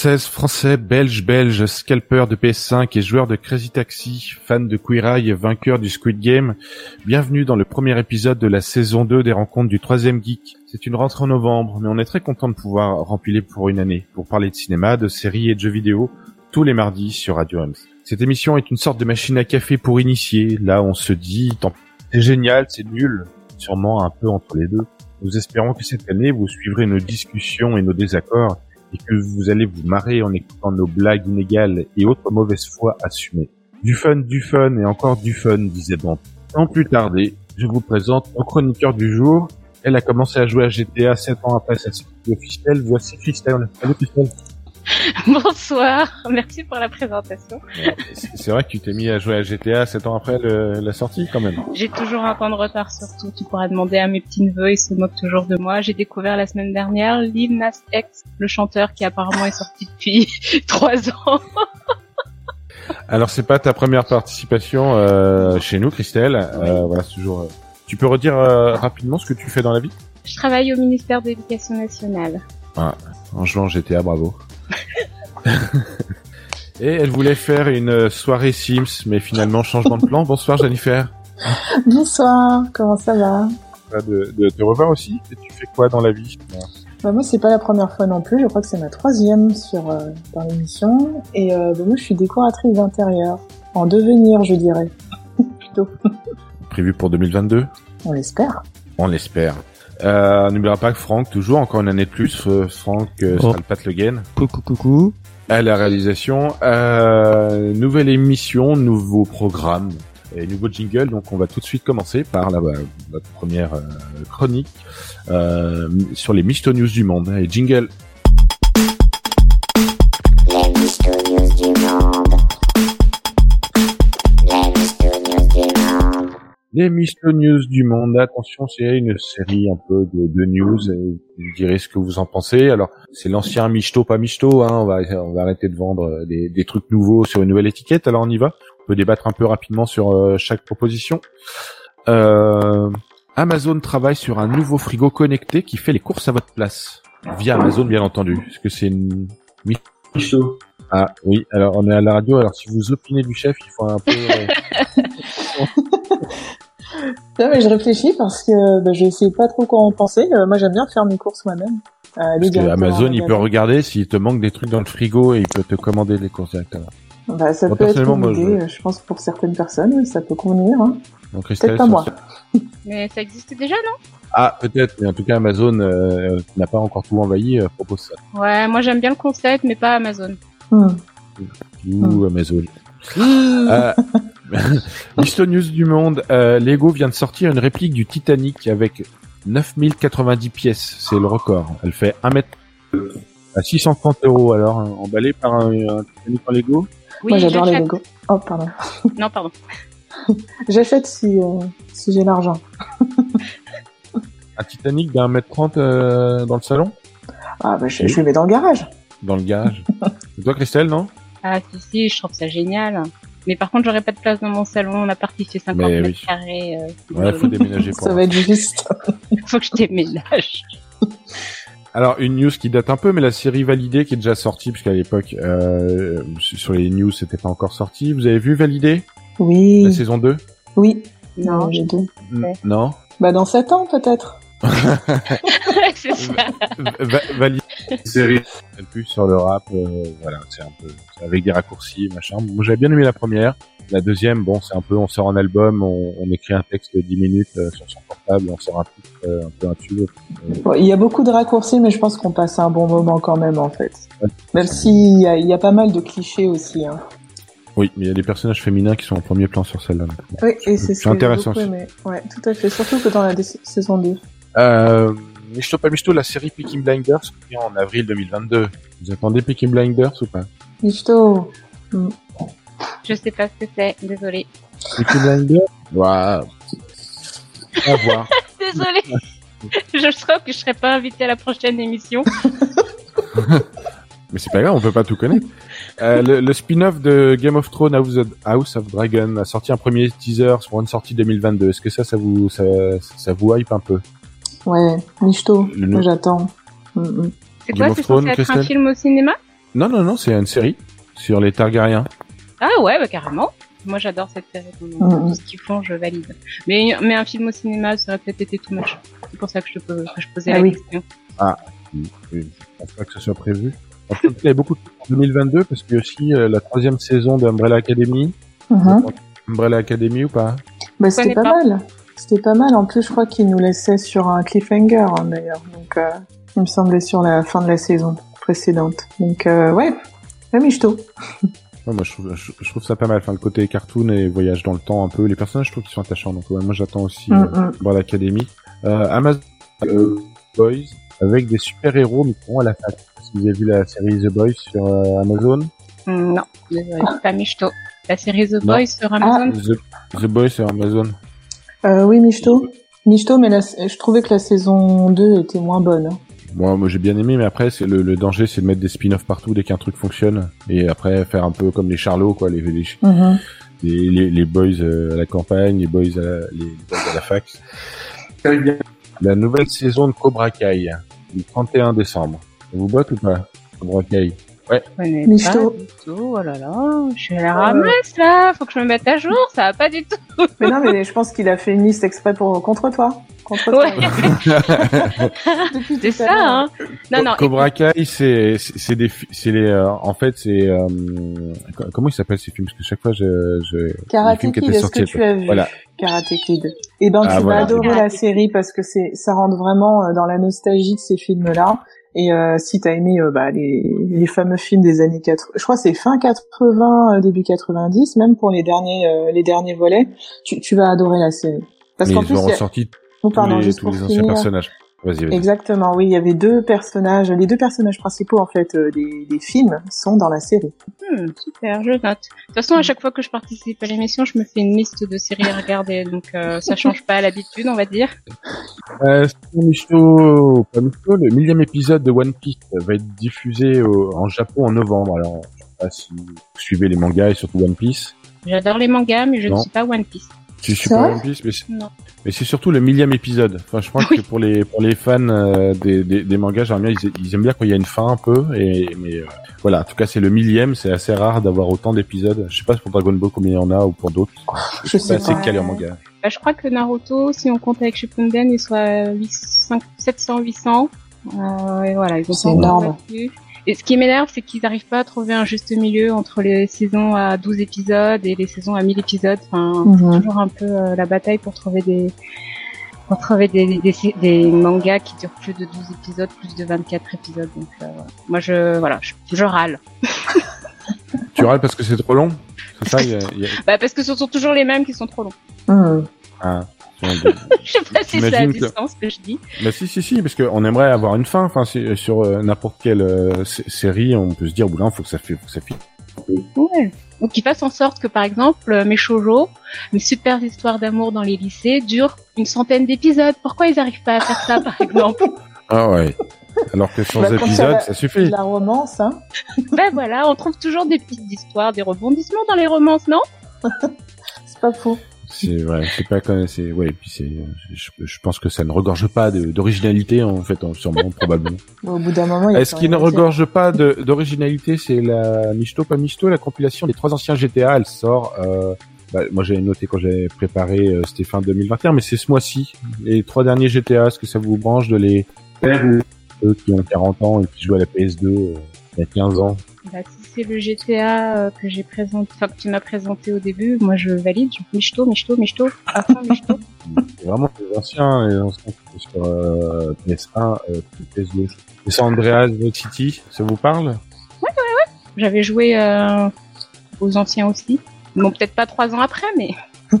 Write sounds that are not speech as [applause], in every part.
Français, belge, belge, scalper de PS5 et joueur de Crazy Taxi, fan de Queer Eye et vainqueur du Squid Game, bienvenue dans le premier épisode de la saison 2 des rencontres du troisième geek. C'est une rentrée en novembre, mais on est très content de pouvoir rempiler pour une année, pour parler de cinéma, de séries et de jeux vidéo, tous les mardis sur Radio Ems. Cette émission est une sorte de machine à café pour initier, là on se dit, c'est génial, c'est nul, sûrement un peu entre les deux. Nous espérons que cette année vous suivrez nos discussions et nos désaccords et que vous allez vous marrer en écoutant nos blagues inégales et autres mauvaises foi assumées. Du fun, du fun et encore du fun, disait Dante. Sans plus tarder, je vous présente mon chroniqueur du jour. Elle a commencé à jouer à GTA 7 ans après sa sortie officielle. Voici Christelle. Salut Christelle. [laughs] Bonsoir, merci pour la présentation. C'est vrai que tu t'es mis à jouer à GTA 7 ans après le- la sortie quand même. J'ai toujours un temps de retard surtout, tu pourras demander à mes petits neveux, ils se moquent toujours de moi. J'ai découvert la semaine dernière Lil Nas X, le chanteur qui apparemment est sorti depuis [laughs] trois ans. [laughs] Alors c'est pas ta première participation euh, chez nous Christelle. Euh, voilà, c'est toujours. euh, Tu peux redire rapidement ce que tu fais dans la vie? Je travaille au ministère de l'Éducation nationale. En jouant GTA, bravo. [laughs] Et elle voulait faire une soirée Sims, mais finalement changement de plan. Bonsoir Jennifer. Bonsoir, comment ça va De, de te revoir aussi. Et tu fais quoi dans la vie bah, Moi, c'est pas la première fois non plus. Je crois que c'est ma troisième sur euh, dans l'émission. Et euh, bah, moi, je suis décoratrice d'intérieur, en devenir, je dirais. [laughs] Plutôt, Prévu pour 2022 on l'espère. On l'espère. Euh, N'oubliera pas que Franck, toujours encore une année de plus, euh, Franck euh, Oh. Pat Le Guen Coucou, coucou. à la réalisation. Euh, nouvelle émission, nouveau programme et nouveau jingle. Donc on va tout de suite commencer par la, notre première euh, chronique euh, sur les Misto News du monde. Et jingle. Misto News du monde. Attention, c'est une série un peu de, de news. Et je dirais ce que vous en pensez. Alors, c'est l'ancien Misto, pas Misto. Hein. On va on va arrêter de vendre des, des trucs nouveaux sur une nouvelle étiquette. Alors on y va. On peut débattre un peu rapidement sur euh, chaque proposition. Euh, Amazon travaille sur un nouveau frigo connecté qui fait les courses à votre place via Amazon, bien entendu. Est-ce que c'est une Misto. ah oui, alors on est à la radio, alors si vous opinez du chef, il faut un peu... euh, [laughs] Non, mais je réfléchis parce que bah, je sais pas trop quoi en penser. Euh, moi, j'aime bien faire mes courses moi-même. Euh, Parce que Amazon, il peut regarder s'il te manque des trucs dans le frigo et il peut te commander les courses directement. Bah, ça Moi, peut être une idée. euh, Je... pense que pour certaines personnes, oui, ça peut convenir. Hein. Donc Christelle, Peut-être pas moi. [laughs] Mais ça existe déjà, non? Ah, peut-être, mais en tout cas, Amazon euh, n'a pas encore tout envahi, euh, propose ça. Ouais, moi j'aime bien le concept, mais pas Amazon. Hmm. Ou Amazon. euh, Misto [laughs] [laughs] News du monde, euh, Lego vient de sortir une réplique du Titanic avec 9090 pièces, c'est le record. Elle fait 1 mètre à 630 euros alors, hein, emballé par un, un Titanic en Lego. Oui, moi, j'adore les. Lego. Oh, pardon. Non, pardon. [laughs] J'achète si, euh, si j'ai l'argent. Un Titanic d'un mètre 30 euh, dans le salon? Ah, bah, je, je le mets dans le garage. Dans le garage. [laughs] C'est toi Christelle, non? Ah si, si, je trouve ça génial. Mais par contre, j'aurais pas de place dans mon salon, on a parti fait 50 Mais mètres oui. carrés. Euh, Ouais, faut [laughs] déménager pour Ça va être juste. [laughs] faut que je déménage. Alors une news qui date un peu, mais la série validée qui est déjà sortie, puisqu'à l'époque euh, sur les news c'était pas encore sorti. Vous avez vu validée Oui. la saison 2 Oui. Non, Euh, j'ai deux. Non? Bah, dans 7 ans, peut-être. [laughs] [laughs] c'est ça. Série. plus sur le rap, euh, voilà, c'est un peu avec des raccourcis, machin. Moi j'avais bien aimé la première. La deuxième, bon, c'est un peu, on sort un album, on, on écrit un texte de 10 minutes euh, sur son portable, on sort un titre, euh, un peu un tube. Euh, Bon, il y a beaucoup de raccourcis, mais je pense qu'on passe un bon moment quand même, en fait. Même s'il y a, il y a pas mal de clichés aussi. Hein. Oui, mais il y a des personnages féminins qui sont en premier plan sur celle-là. Oui, et c'est C'est ce que j'ai intéressant beaucoup aussi. aimé. Ouais, tout à fait. Surtout que dans la saison 2. Euh, Michto pas Michto, la série Peaky Blinders qui vient en avril 2022. Vous attendez Peaky Blinders ou pas? Michto. Je sais pas ce que c'est, désolé. Peaky Blinders? Waouh À voir. [laughs] Désolée. je sens que je serai pas invitée à la prochaine émission. [laughs] Mais c'est pas grave, on peut pas tout connaître. Euh, le le spin-off de Game of Thrones House of, House of Dragon a sorti un premier teaser pour une sortie 2022. Est-ce que ça, ça vous, ça, ça vous hype un peu? Ouais, Michto, Le- j'attends. Mm, mm. C'est Game quoi C'est censé être un film au cinéma? Non, non, non, c'est une série sur les Targaryens. Ah ouais, bah carrément. Moi j'adore cette série. donc. Tout ce qu'ils font, je valide. Mais, mais un film au cinéma, ça aurait peut-être été too much. C'est pour ça que je, te, pose- que je posais Ah la oui. question. Oui, Je pense pas que ce soit prévu. En fait, il y a beaucoup de en 2022 parce qu'il y a aussi euh, la troisième saison d'Umbrella Academy. Mhm. Umbrella Academy ou pas? Bah, c'était pas. mal. C'était pas mal. En plus, je crois qu'il nous laissait sur un cliffhanger, hein, d'ailleurs. Donc, euh, il me semblait sur la fin de la saison précédente. Donc, euh, ouais. Ouais, Michto. [laughs] Ouais, moi, je trouve, je, je trouve ça pas mal. Enfin, le côté cartoon et voyage dans le temps un peu. Les personnages, je trouve qu'ils sont attachants. Donc, ouais, moi, j'attends aussi euh, Mm, mm. Academy. Euh, Amazon euh, Boys avec des super héros mais qui vont à la fac. Si vous avez vu la série The Boys sur euh, Amazon, Hum, non, désolé, [laughs] pas Michto. La série The Non. Boys sur Amazon? The, The Boys sur Amazon. Euh, oui, Michto. Michto, mais la- je trouvais que la saison 2 était moins bonne. Moi, moi j'ai bien aimé, mais après, c'est le, le danger, c'est de mettre des spin-offs partout dès qu'un truc fonctionne, et après faire un peu comme les Charlots, quoi, les les, Mhm. les, les, les boys euh, à la campagne, les boys à la, les boys à la fac. La nouvelle saison de Cobra Kai, le 31 décembre. Ça vous botte ou pas Cobra Kai? Je pas du tout. Oh là là, je suis à la ramasse là. Faut que je me mette à jour. Ça va pas du tout. Mais non, mais je pense qu'il a fait une liste exprès pour contre toi. Contre toi. Ouais. Depuis [laughs] C'est ça, hein. Non, non. Cobra Kai, c'est c'est des c'est les euh, en fait c'est euh, co- comment ils s'appellent ces films? Parce que chaque fois je je Karate Kid, est-ce que tu as vu voilà. Karate Kid? Eh ben, Ah, tu voilà. vas adorer la série parce que c'est, ça rentre vraiment euh, dans la nostalgie de ces films-là. Et euh, si t'as aimé euh, bah, les, les fameux films des années 80, je crois c'est fin 80, euh, début 90, même pour les derniers euh, les derniers volets, tu, tu vas adorer la série. Parce mais qu'en ils plus, ont il y a- ressorti oh, tous pardon, les juste tous les anciens finir. personnages. Vas-y, vas-y. Exactement, oui, il y avait deux personnages, les deux personnages principaux en fait euh, des, des films sont dans la série. Hmm, super, je note. De toute façon, à chaque fois que je participe à l'émission, je me fais une liste de séries à regarder, donc euh, ça change pas à l'habitude, on va dire. Euh, sinon, Michto, pas le millième épisode de One Piece va être diffusé au- en Japon en novembre. Alors, je sais pas si vous suivez les mangas et surtout One Piece. J'adore les mangas, mais je Non. ne suis pas One Piece. Tu suis C'est pas vrai One Piece, mais c'est- mais c'est surtout le millième épisode. Enfin, je pense Oui. que pour les pour les fans euh, des, des, des mangas, j'aimerais bien, ils, ils aiment bien quand il y a une fin un peu. Et mais euh, voilà, en tout cas, c'est le millième. C'est assez rare d'avoir autant d'épisodes. Je sais pas pour Dragon Ball combien il y en a ou pour d'autres. Je sais pas assez pas. calé en manga. Bah, je crois que Naruto, si on compte avec Shippuden, il soit 800, 700, 800. Euh, et voilà, ils ont C'est énorme. battu. Et ce qui m'énerve, c'est qu'ils n'arrivent pas à trouver un juste milieu entre les saisons à 12 épisodes et les saisons à 1000 épisodes. Enfin, c'est toujours un peu euh, la bataille pour trouver des pour trouver des, des, des mangas qui durent plus de 12 épisodes, plus de 24 épisodes. Donc euh, moi je voilà, je, je râle. [laughs] Tu râles parce que c'est trop long? C'est ça il y a- il y a- Bah parce que ce sont toujours les mêmes qui sont trop longs. Hmm. Ah. [laughs] je sais pas si ça a T'imagines du que- sens ce que je dis. Bah si si si parce qu'on aimerait avoir une fin. Enfin c'est- sur euh, n'importe quelle euh, sé- série, on peut se dire moment, faut que ça fait faut que ça finisse. Ouais. Donc qu'ils fassent en sorte que par exemple euh, mes shoujo, mes super histoires d'amour dans les lycées durent une centaine d'épisodes. Pourquoi ils arrivent pas à faire ça par exemple? Ah ouais. Alors que sans Bah, épisode, va- ça suffit. La romance, hein. Ben voilà, on trouve toujours des petites histoires, des rebondissements dans les romances, non? [laughs] C'est pas faux. C'est vrai, c'est pas comme c'est ouais, et puis c'est je, je pense que ça ne regorge pas de- d'originalité en fait, en- sûrement probablement. Au bout d'un moment, il y a Est-ce qu'il ne regorge pas de- d'originalité C'est la Michto pas Michto, la compilation des trois anciens GTA, elle sort euh, bah, moi j'avais noté quand j'avais préparé euh, c'était fin 2021 mais c'est ce mois-ci. Les trois derniers GTA, est-ce que ça vous branche de les faire ou eux qui ont 40 ans et qui jouent à la PS2 euh, il y a 15 ans? Bah, Si c'est le GTA euh, que j'ai présenté, enfin que tu m'as présenté au début, moi je valide. Je michto, michto, michto, à fond michto. [laughs] C'est vraiment les anciens, les anciens sur euh, PS1, euh, PS2. Et San Andreas Vice City, ça vous parle? J'avais joué euh, aux anciens aussi. Bon, peut-être pas trois ans après, mais [laughs]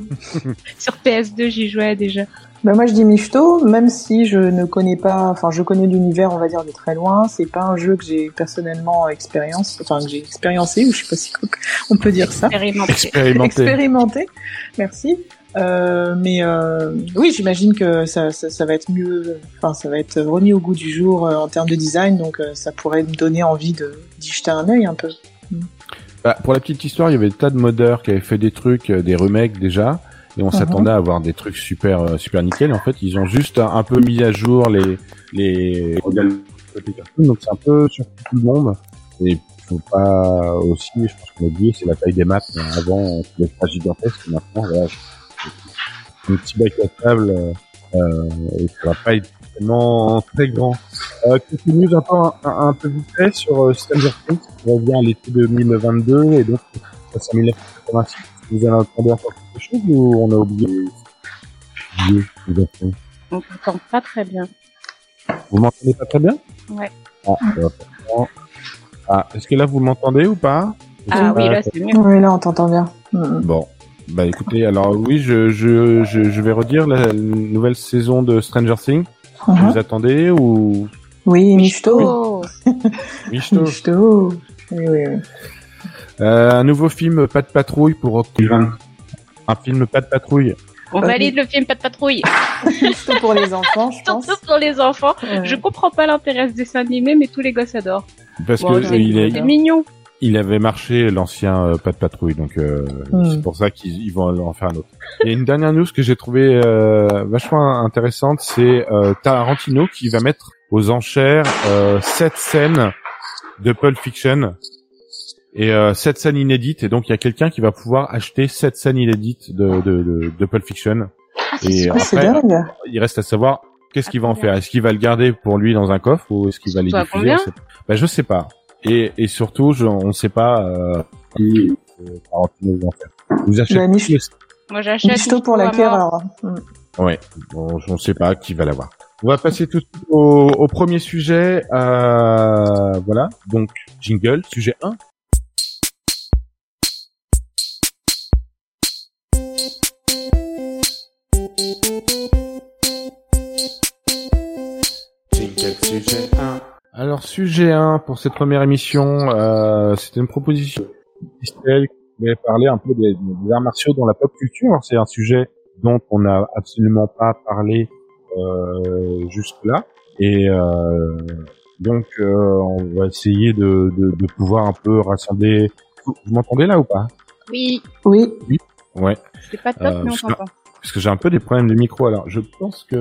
sur PS2 j'y jouais déjà. Bah moi je dis Michto, même si je ne connais pas, enfin je connais l'univers on va dire de très loin, c'est pas un jeu que j'ai personnellement expérience, enfin que j'ai expériencé ou je sais pas si on peut dire ça, Expérimenté. Expérimenté. expérimenté, merci. Euh, mais euh, oui, j'imagine que ça, ça, ça va être mieux, enfin ça va être remis au goût du jour euh, en termes de design, donc euh, ça pourrait me donner envie de d'y jeter un œil un peu. Bah, pour la petite histoire, il y avait des tas de modeurs qui avaient fait des trucs, euh, des remakes déjà, et on s'attendait à avoir des trucs super euh, super nickel. En fait, ils ont juste un, peu mis à jour les les donc c'est un peu sur tout le monde. Et faut pas aussi, je pense qu'on a oublié, c'est la taille des mais Avant, on trouvait ça gigantesque, maintenant, voilà, un petit bac à table, euh, euh, et ça va pas être tellement très grand. Euh, quelques news un peu, un, un peu vite fait sur euh, Stranger Things qui revient à l'été 2022 et donc ça c'est 1986. Vous avez entendu encore quelque chose ou on a oublié oublié On t'entend pas très bien. Vous m'entendez pas très bien Ouais. Ah, bien. ah est-ce que là vous m'entendez ou pas Ah oui, Euh, là c'est mieux. Oui, là on t'entend bien. Mm. Bon. Bah écoutez, alors oui, je, je, je, je vais redire la nouvelle saison de Stranger Things. Mhm. Vous attendez ou Oui, Michto. Oh, Michto Michto. Oui, oui, oui. Euh, Un nouveau film Pas de patrouille pour octobre. Un film Pas de patrouille. on valide le film Pas de patrouille. [laughs] Michto pour les enfants, je pense. Surtout pour les enfants. Ouais. Je comprends pas l'intérêt de ce dessin animé, mais tous les gosses adorent. Parce Bon, que c'est il, est, mignon. il avait marché l'ancien euh, Pas de patrouille, donc euh, Hmm. c'est pour ça qu'ils ils vont en faire un autre. Il y a une dernière news que j'ai trouvée euh, vachement intéressante, c'est euh, Tarantino qui va mettre aux enchères euh, sept scènes de Pulp Fiction et euh, sept scènes inédites. Et donc il y a quelqu'un qui va pouvoir acheter sept scènes inédites de, de, de, de Pulp Fiction. Et Ah, c'est après, dingue. il reste à savoir qu'est-ce qu'il va en faire. Est-ce qu'il va le garder pour lui dans un coffre ou est-ce qu'il va les diffuser bah, Je sais pas. Et, et surtout, je, on ne sait pas euh, qui euh, Tarantino va en faire. Vous achetez Bah, les- Moi j'achète. Pour mort. l'acquéreur. Mm. Ouais, bon, on ne sait pas qui va l'avoir. On va passer tout de suite au, au premier sujet. Euh, voilà, donc jingle, sujet 1. Alors sujet 1 pour cette première émission, euh, c'était une proposition Christelle qui voulait parler un peu des, des arts martiaux dans la pop culture. Alors, C'est un sujet dont on n'a absolument pas parlé euh, jusque là et euh, donc euh, on va essayer de, de, de pouvoir un peu rassembler. Vous, m'entendez là ou pas? Oui, Oui. Ouais, c'est pas top, Euh, mais on t'entend. parce que j'ai un peu des problèmes de micro. Alors je pense que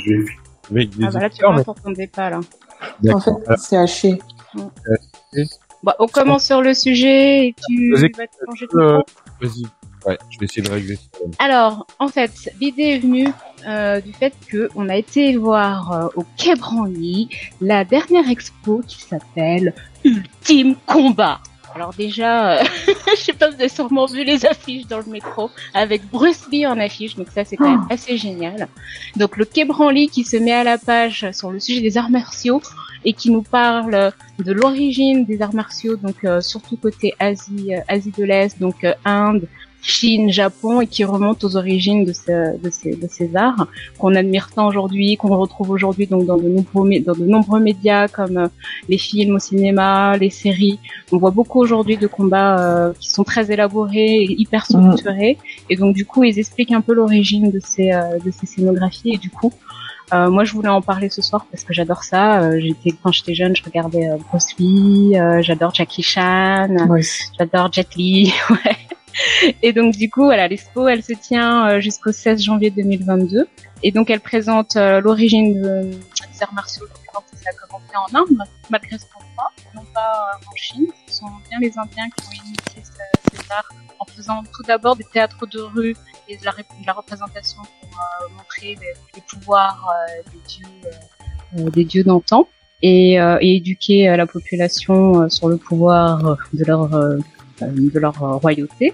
je vais avec des Ah bah là tu vois, mais- on t'entendait pas là. En fait, c'est haché. Bah, on commence sur le sujet et tu Vas-y. vas te changer de Euh. Vas-y. Ouais, je vais essayer de régler ce problème. Alors, en fait, l'idée est venue euh, du fait que on a été voir euh, au Quai Branly la dernière expo qui s'appelle Ultime Combat. Alors déjà, euh, [laughs] je sais pas, vous avez sûrement vu les affiches dans le métro avec Bruce Lee en affiche, donc ça c'est quand même assez génial. Donc le Quai Branly qui se met à la page sur le sujet des arts martiaux et qui nous parle de l'origine des arts martiaux, donc euh, surtout côté Asie, euh, Asie de l'Est, donc euh, Inde, Chine, Japon, et qui remonte aux origines de, ce, de, ces, de ces arts qu'on admire tant aujourd'hui, qu'on retrouve aujourd'hui donc dans de nombreux dans de nombreux médias comme euh, les films au cinéma, les séries. On voit beaucoup aujourd'hui de combats euh, qui sont très élaborés et hyper structurés, et donc du coup ils expliquent un peu l'origine de ces euh, de ces scénographies et du coup euh, moi, je voulais en parler ce soir parce que j'adore ça. Euh, j'étais quand j'étais jeune, je regardais euh, Bruce Lee, euh, j'adore Jackie Chan, aussi. j'adore Jet Li. [laughs] Ouais. Et donc du coup, voilà, l'expo, elle se tient euh, jusqu'au 16 janvier 2022. Et donc elle présente euh, l'origine de- des arts martiaux quand ça a commencé en Inde, malgré ce croit, non pas euh, en Chine. Ce sont bien les Indiens qui ont initié ce- ces arts en faisant tout d'abord des théâtres de rue et de la, représentation pour montrer les, pouvoirs des dieux, des dieux d'antan et, et éduquer la population sur le pouvoir de leur de leur euh, royauté.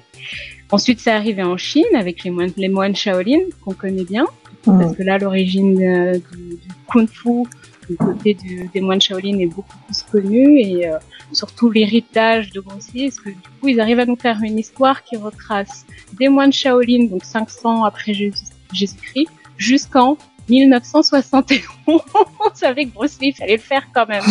Ensuite, c'est arrivé en Chine avec les moines, les moines Shaolin qu'on connaît bien, Mm. parce que là, l'origine euh, du, du kung-fu du côté du, des moines Shaolin est beaucoup plus connue et euh, surtout l'héritage de Lee, parce que du coup, ils arrivent à nous faire une histoire qui retrace des moines Shaolin, donc 500 après Jésus- Jésus-Christ, jusqu'en 1971. on savait que Bruce Lee, il fallait le faire quand même.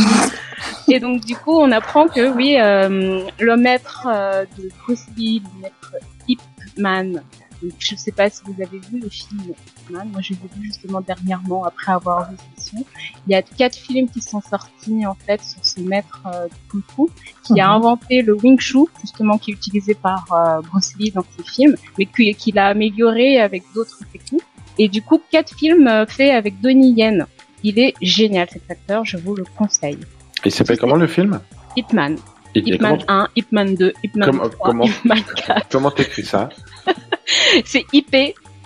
Et donc, du coup, on apprend que, oui, euh, le maître euh, de Bruce Lee, le maître Ip Man, Donc, je sais pas si vous avez vu les films Ip Man. Moi, je les ai vus justement dernièrement après avoir vu cette émission. Il y a quatre films qui sont sortis en fait sur ce maître euh, kung fu qui a Mhm. inventé le wing chun justement qui est utilisé par euh, Bruce Lee dans ses films, mais qui- qu'il a amélioré avec d'autres techniques. Et du coup, quatre films euh, faits avec Donnie Yen. Il est génial cet acteur, je vous le conseille. Il s'appelle comment le film? Ip Man, Et- et Ip Man comment, 1, Ip Man 2, Ip Man Comment- 3, comment- Ip Man 4. comment t'écris ça? [laughs] C'est IP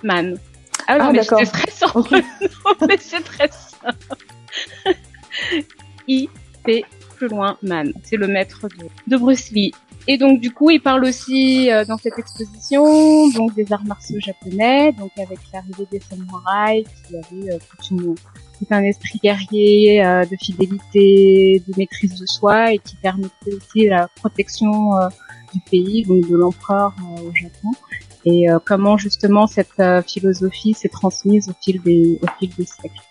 Man. Ah non, Ah, mais d'accord. c'est très simple. [laughs] Non, mais c'est très simple. [laughs] IP plus loin Man. C'est le maître de, de Bruce Lee. Et donc du coup, il parle aussi euh, dans cette exposition donc des arts martiaux japonais, donc avec l'arrivée des samouraïs qui avaient euh, toute une- tout un esprit guerrier euh, de fidélité, de maîtrise de soi et qui permettait aussi la protection euh, du pays, donc de l'empereur euh, au Japon et euh, comment justement cette philosophie s'est transmise au fil des au fil des siècles.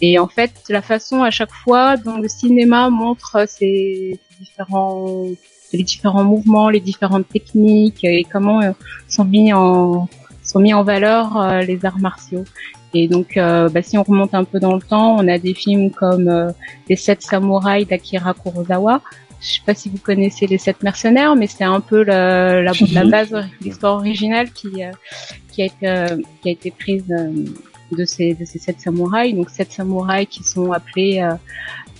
Et en fait, la façon à chaque fois dont le cinéma montre ces différents les différents mouvements, les différentes techniques et comment euh, sont mis en sont mis en valeur euh, les arts martiaux. Et donc, euh, bah, si on remonte un peu dans le temps, on a des films comme euh, Les Sept Samouraïs d'Akira Kurosawa. Je sais pas si vous connaissez Les Sept Mercenaires, mais c'est un peu la, la, la base, l'histoire originale qui, euh, qui, a été, euh, qui a été prise euh, de ces, de ces sept samouraïs. Donc, sept samouraïs qui sont appelés euh,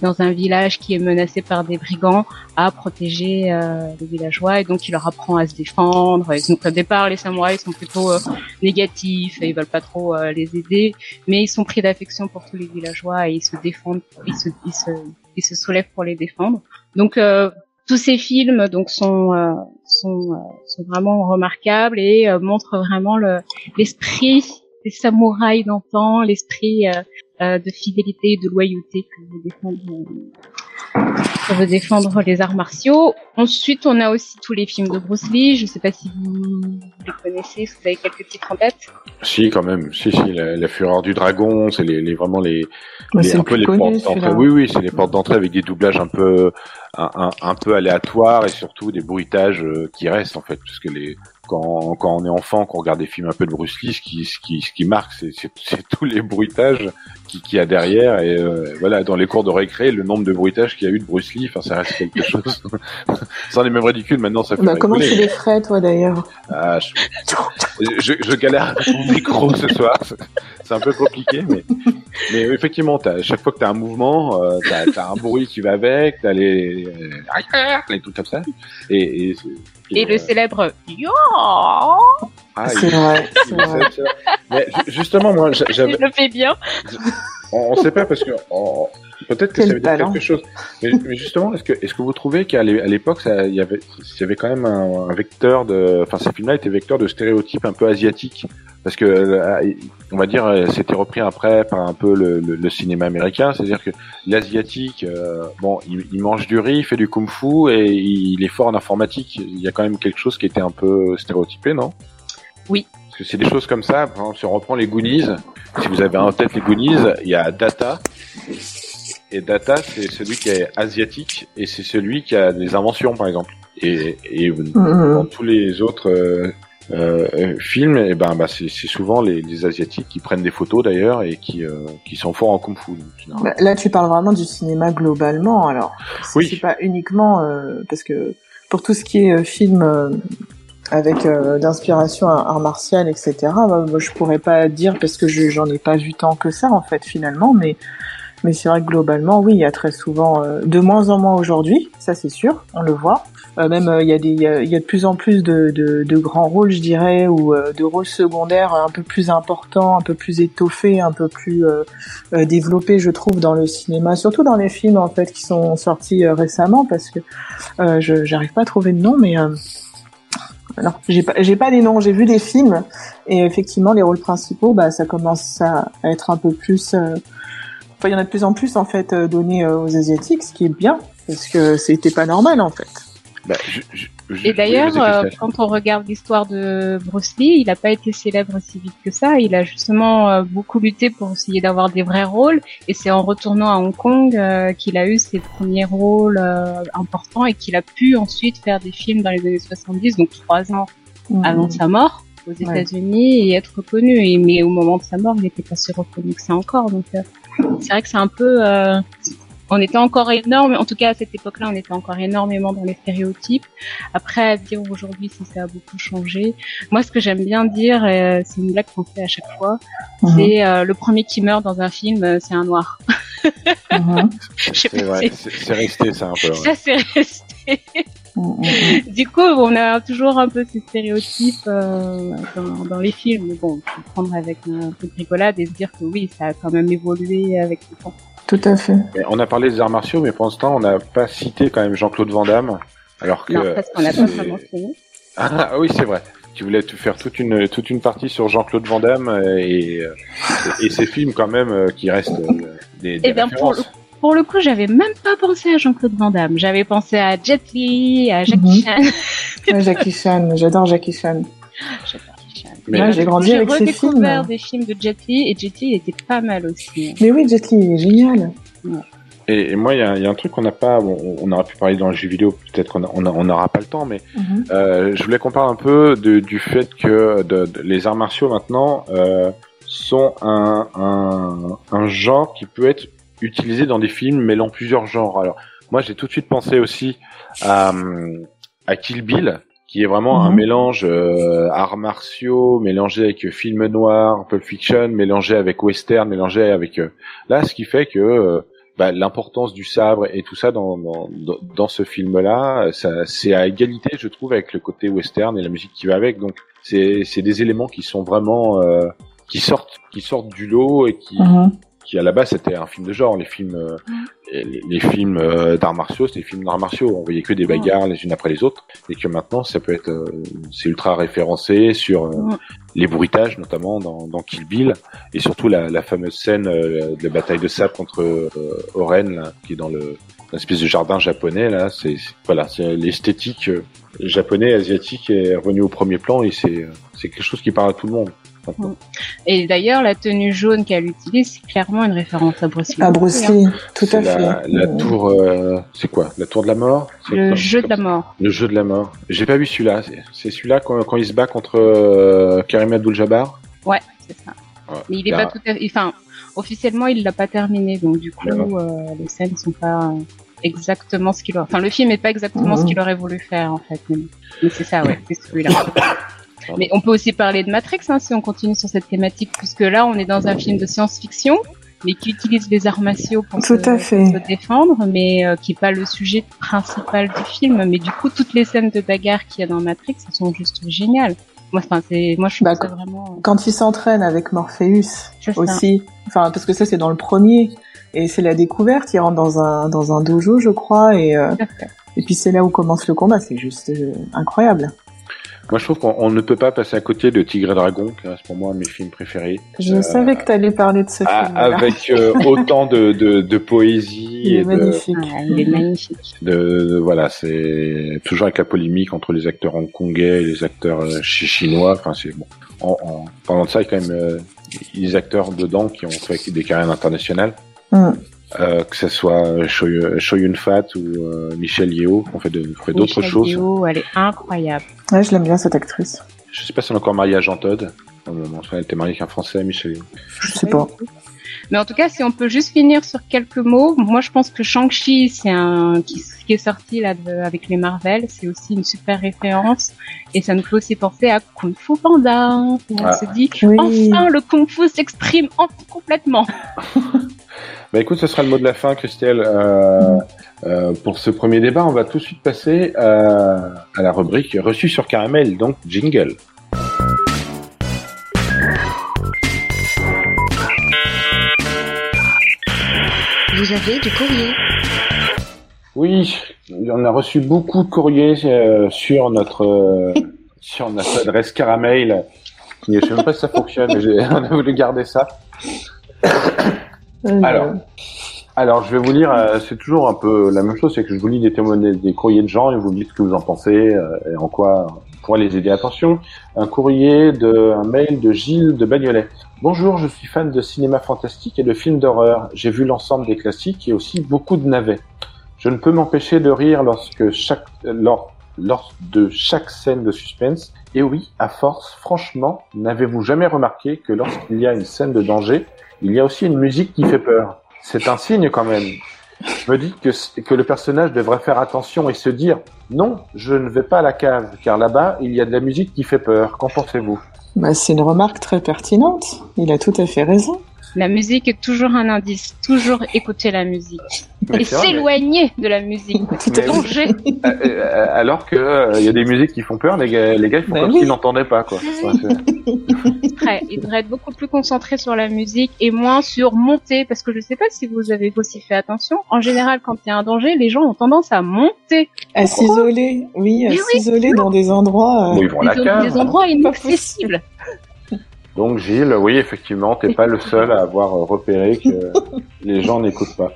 dans un village qui est menacé par des brigands à protéger euh, les villageois et donc il leur apprend à se défendre. Donc au départ les samouraïs sont plutôt euh, négatifs et ils veulent pas trop euh, les aider, mais ils sont pris d'affection pour tous les villageois et ils se défendent, ils se, ils se, ils se soulèvent pour les défendre. Donc euh, tous ces films donc sont euh, sont, euh, sont vraiment remarquables et euh, montrent vraiment le l'esprit des samouraïs d'antan, l'esprit euh, euh, de fidélité et de loyauté que veut défendre euh, que veut défendre les arts martiaux. Ensuite, on a aussi tous les films de Bruce Lee. Je sais pas si vous les connaissez, si vous avez quelques titres en tête? Si, quand même. Si, si, la, la fureur du dragon, c'est les, les vraiment les, les- un le peu les connu, portes d'entrée. Oui, oui, c'est les portes d'entrée avec des doublages un peu, un, un, un peu aléatoires et surtout des bruitages euh, qui restent en fait, parce que les quand, quand on est enfant, qu'on regarde des films un peu de Bruce Lee, ce qui, ce qui, ce qui marque, c'est, c'est, c'est [laughs] tous les bruitages qui, qu'il y a derrière. Et euh, voilà, dans les cours de récré, le nombre de bruitages qu'il y a eu de Bruce Lee, enfin, ça reste quelque [laughs] chose. [laughs] ça en est même ridicule. Maintenant, ça fait Bah, comment tu les ferais, toi, d'ailleurs? Ah, je, je, je galère avec mon micro ce soir. C'est- un peu compliqué, mais, [laughs] mais effectivement, t'as, chaque fois que tu as un mouvement, euh, tu as, un bruit qui va avec, tu as les, les, les trucs comme ça. Et, et, le euh, célèbre Yo ah, C'est vrai, Mais ju- justement, moi, j'a- [laughs] j'avais, Je le fais bien. on, on sait pas parce que on- peut-être que Quel ça veut dire quelque chose. Mais, mais justement, est-ce que est-ce que vous trouvez qu'à l'époque, ça- il y avait il y avait quand même un, un vecteur de, enfin ces films-là étaient vecteurs de stéréotypes un peu asiatiques parce que euh, on va dire euh, c'était repris après par un peu le, le- le cinéma américain, c'est-à-dire que l'asiatique, euh, bon, il, il mange du riz, il fait du kung-fu et il est fort en informatique. Il y a quand même quelque chose qui était un peu stéréotypé, non? Oui. Parce que c'est des choses comme ça. Par exemple, si on reprend les Goonies, si vous avez en tête les Goonies, il y a Data. Et Data, c'est celui qui est asiatique et c'est celui qui a des inventions, par exemple. Et, et Mhm. dans tous les autres euh, euh, films, et ben, bah, c'est souvent les, les asiatiques qui prennent des photos d'ailleurs et qui, euh, qui sont forts en kung-fu. donc, généralement. Bah, là, tu parles vraiment du cinéma globalement, alors. Oui. c'est pas uniquement euh, parce que pour tout ce qui est euh, film euh, avec euh, d'inspiration art art martial, etc. bah, moi, je pourrais pas dire parce que je- j'en ai pas vu tant que ça en fait finalement, mais mais c'est vrai que globalement, oui, il y a très souvent, euh, de moins en moins aujourd'hui, ça c'est sûr, on le voit. Euh, même euh, il y a de plus en plus de, grands rôles, je dirais, ou de rôles secondaires un peu plus importants, un peu plus étoffés, un peu plus développés, je trouve, dans le cinéma, surtout dans les films en fait qui sont sortis récemment, parce que je j'arrive pas à trouver de nom, mais non, j'ai pas, j'ai pas les noms, j'ai vu des films et effectivement les rôles principaux, bah ça commence à, être un peu plus, enfin il y en a de plus en plus en fait euh, donnés euh, aux asiatiques, ce qui est bien parce que c'était pas normal en fait. Bah, je- je- je- Et d'ailleurs, oui, euh, quand on regarde l'histoire de Bruce Lee, il n'a pas été célèbre si vite que ça. Il a justement euh, beaucoup lutté pour essayer d'avoir des vrais rôles. Et c'est en retournant à Hong Kong euh, qu'il a eu ses premiers rôles euh, importants et qu'il a pu ensuite faire des films dans les années 70, donc trois ans Mm. avant sa mort. aux États-Unis et être reconnu. Et, mais au moment de sa mort, il n'était pas si reconnu que ça encore. Donc euh, c'est vrai que c'est un peu, euh, on était encore énorme. En tout cas à cette époque-là, on était encore énormément dans les stéréotypes. Après, à dire aujourd'hui si ça a beaucoup changé. Moi, ce que j'aime bien dire, euh, c'est une blague qu'on fait à chaque fois, Mhm. c'est euh, le premier qui meurt dans un film, euh, c'est un noir. [laughs] Si- c'est c'est resté ça un peu. ouais. ça c'est resté. [laughs] Du coup, on a toujours un peu ces stéréotypes euh, dans, dans les films. Mais bon, faut le prendre avec un peu de rigolade et se dire que oui, ça a quand même évolué avec le temps. Tout à fait. On a parlé des arts martiaux, mais pour l'instant, on n'a pas cité quand même Jean-Claude Van Damme. Alors que Non, parce qu'on n'a pas vraiment mentionné. [laughs] Ah oui, c'est vrai. Tu voulais te faire toute une toute une partie sur Jean-Claude Van Damme et et ses films quand même euh, qui restent euh, des, des Eh bien, pour références. Pour le coup, j'avais même pas pensé à Jean-Claude Van Damme. J'avais pensé à Jet Li, à Jackie Mhm. Chan. [laughs] Jackie Chan, j'adore Jackie Chan. Mais- j'ai grandi avec redécouvert films. des films de Jet Li et Jet Li il était pas mal aussi. Mais oui, Jet Li, il est génial. Et, et moi, il y a, il y a un truc qu'on n'a pas. bon, on aurait pu parler dans le jeu vidéo, peut-être qu'on on on n'aura pas le temps, mais Mhm. Euh, je voulais qu'on parle un peu de, du fait que de, de- les arts martiaux maintenant euh, sont un, un, un genre qui peut être utilisé dans des films mêlant plusieurs genres. Alors moi j'ai tout de suite pensé aussi à, à Kill Bill qui est vraiment un Mhm. mélange euh, arts martiaux mélangé avec film noir, Pulp Fiction, mélangé avec western, mélangé avec euh, là ce qui fait que euh, bah, l'importance du sabre et tout ça dans, dans, dans- ce film-là, c'est à égalité, je trouve, avec le côté western et la musique qui va avec. Donc, c'est, des éléments qui sont vraiment euh, qui sortent, qui sortent du lot et qui, Mhm. Qui à la base c'était un film de genre. Les films, euh, les, les films euh, d'arts martiaux, c'était des films d'arts martiaux. On voyait que des bagarres les unes après les autres, et que maintenant ça peut être, euh, c'est ultra référencé sur les bruitages, notamment dans, dans Kill Bill, et surtout la, la fameuse scène euh, de la bataille de sable contre euh, Oren, là, qui est dans le l'espèce de jardin japonais là. C'est voilà, c'est l'esthétique euh, japonais asiatique est revenu au premier plan et c'est euh, c'est quelque chose qui parle à tout le monde. Maintenant. Et d'ailleurs, la tenue jaune qu'elle utilise, c'est clairement une référence à Bruce Lee. À Bruce Lee, tout à fait. la, la Mhm. tour, euh, c'est quoi? La tour de la mort? Le quoi jeu de la mort. Le jeu de la mort. J'ai pas vu celui-là. C'est- celui-là quand, quand il se bat contre euh, Karim Abdul-Jabbar? Ouais, c'est ça. Ouais. Mais il est Là, pas tout à fait, enfin, officiellement, il l'a pas terminé, donc du coup, euh, les scènes sont pas exactement ce qu'il aurait, enfin, le film est pas exactement Mhm. ce qu'il aurait voulu faire, en fait. Mais, mais c'est ça, ouais, c'est celui-là. [coughs] [coughs] [coughs] Mais on peut aussi parler de Matrix, hein, si on continue sur cette thématique, puisque là, on est dans un film de science-fiction, mais qui utilise les arts martiaux pour, Tout se, à fait. pour se défendre, mais euh, qui est pas le sujet principal du film. Mais du coup, toutes les scènes de bagarre qu'il y a dans Matrix, elles sont juste géniales. Moi, enfin, c'est, moi, je Bah, ça vraiment. Quand il s'entraîne avec Morpheus aussi, enfin parce que ça c'est dans le premier et c'est la découverte. Il rentre dans un dans un dojo, je crois, et euh, et puis c'est là où commence le combat. C'est juste euh, incroyable. Moi, je trouve qu'on on ne peut pas passer à côté de Tigre et Dragon, qui reste pour moi un de mes films préférés. Je Euh, savais que tu allais parler de ce Ah, film. avec euh, [laughs] autant de, de, de poésie Il et est de, magnifique. Ah, il est magnifique. de, de- voilà, c'est toujours avec la polémique entre les acteurs hongkongais et les acteurs euh, chi- chinois. Enfin, c'est bon. En, en parlant de ça, il y a quand même euh, des acteurs dedans qui ont fait des carrières internationales. Mm. Euh, que ce soit Choi Yun-fat ou euh, Michelle Yeoh, qui ont fait de- d'autres choses. Yeoh, elle est incroyable. Ouais, je l'aime bien cette actrice. Je sais pas si elle est encore mariée à Jean Todd. Non, elle était mariée avec un Français, Michel. Je sais pas. Mais en tout cas, si on peut juste finir sur quelques mots, moi je pense que Shang-Chi, c'est un qui, qui est sorti là de- avec les Marvel, c'est aussi une super référence et ça nous fait aussi penser à Kung Fu Panda. où On Ah. se dit Oui. enfin le Kung Fu s'exprime en- complètement. [laughs] Bah écoute, ce sera le mot de la fin, Christelle. Euh, euh, pour ce premier débat, on va tout de suite passer euh, à la rubrique reçue sur caramel, donc jingle. Vous avez du courrier. Oui, on a reçu beaucoup de courriers euh, sur notre sur notre adresse caramel. Je sais même pas si ça fonctionne, mais [laughs] on a voulu garder ça. Euh, Alors, alors je vais vous lire, euh, c'est toujours un peu la même chose, c'est que je vous lis des témoignages, des courriers de gens et vous me dites ce que vous en pensez euh, et en quoi on pourrait les aider. Attention, un courrier de, un mail de Gilles de Bagnolet. Bonjour, je suis fan de cinéma fantastique et de films d'horreur. J'ai vu l'ensemble des classiques et aussi beaucoup de navets. Je ne peux m'empêcher de rire lorsque chaque, lors, lors de chaque scène de suspense. Et oui, à force, franchement, n'avez-vous jamais remarqué que lorsqu'il y a une scène de danger, il y a aussi une musique qui fait peur C'est un signe quand même. Je me dis que, le personnage devrait faire attention et se dire non, je ne vais pas à la cave, car là-bas, il y a de la musique qui fait peur. Qu'en pensez-vous? Bah, c'est une remarque très pertinente. Il a tout à fait raison. La musique est toujours un indice. Toujours écouter la musique. Mais Et s'éloigner de la musique. Euh, euh, alors que euh, il y a des musiques qui font peur, les gars, les gars ils font comme oui. s'ils n'entendaient pas quoi. Ouais, c'est- Ouais, il devrait être beaucoup plus concentré sur la musique et moins sur monter, parce que je sais pas si vous avez aussi fait attention. En général, quand il y a un danger, les gens ont tendance à monter À s'isoler, oui, à oui, s'isoler dans des endroits. euh, Bon, ils vont à la des, cave. des endroits inaccessibles. Donc Gilles, oui, effectivement, t'es pas le seul à avoir euh, repéré que [laughs] les gens n'écoutent pas.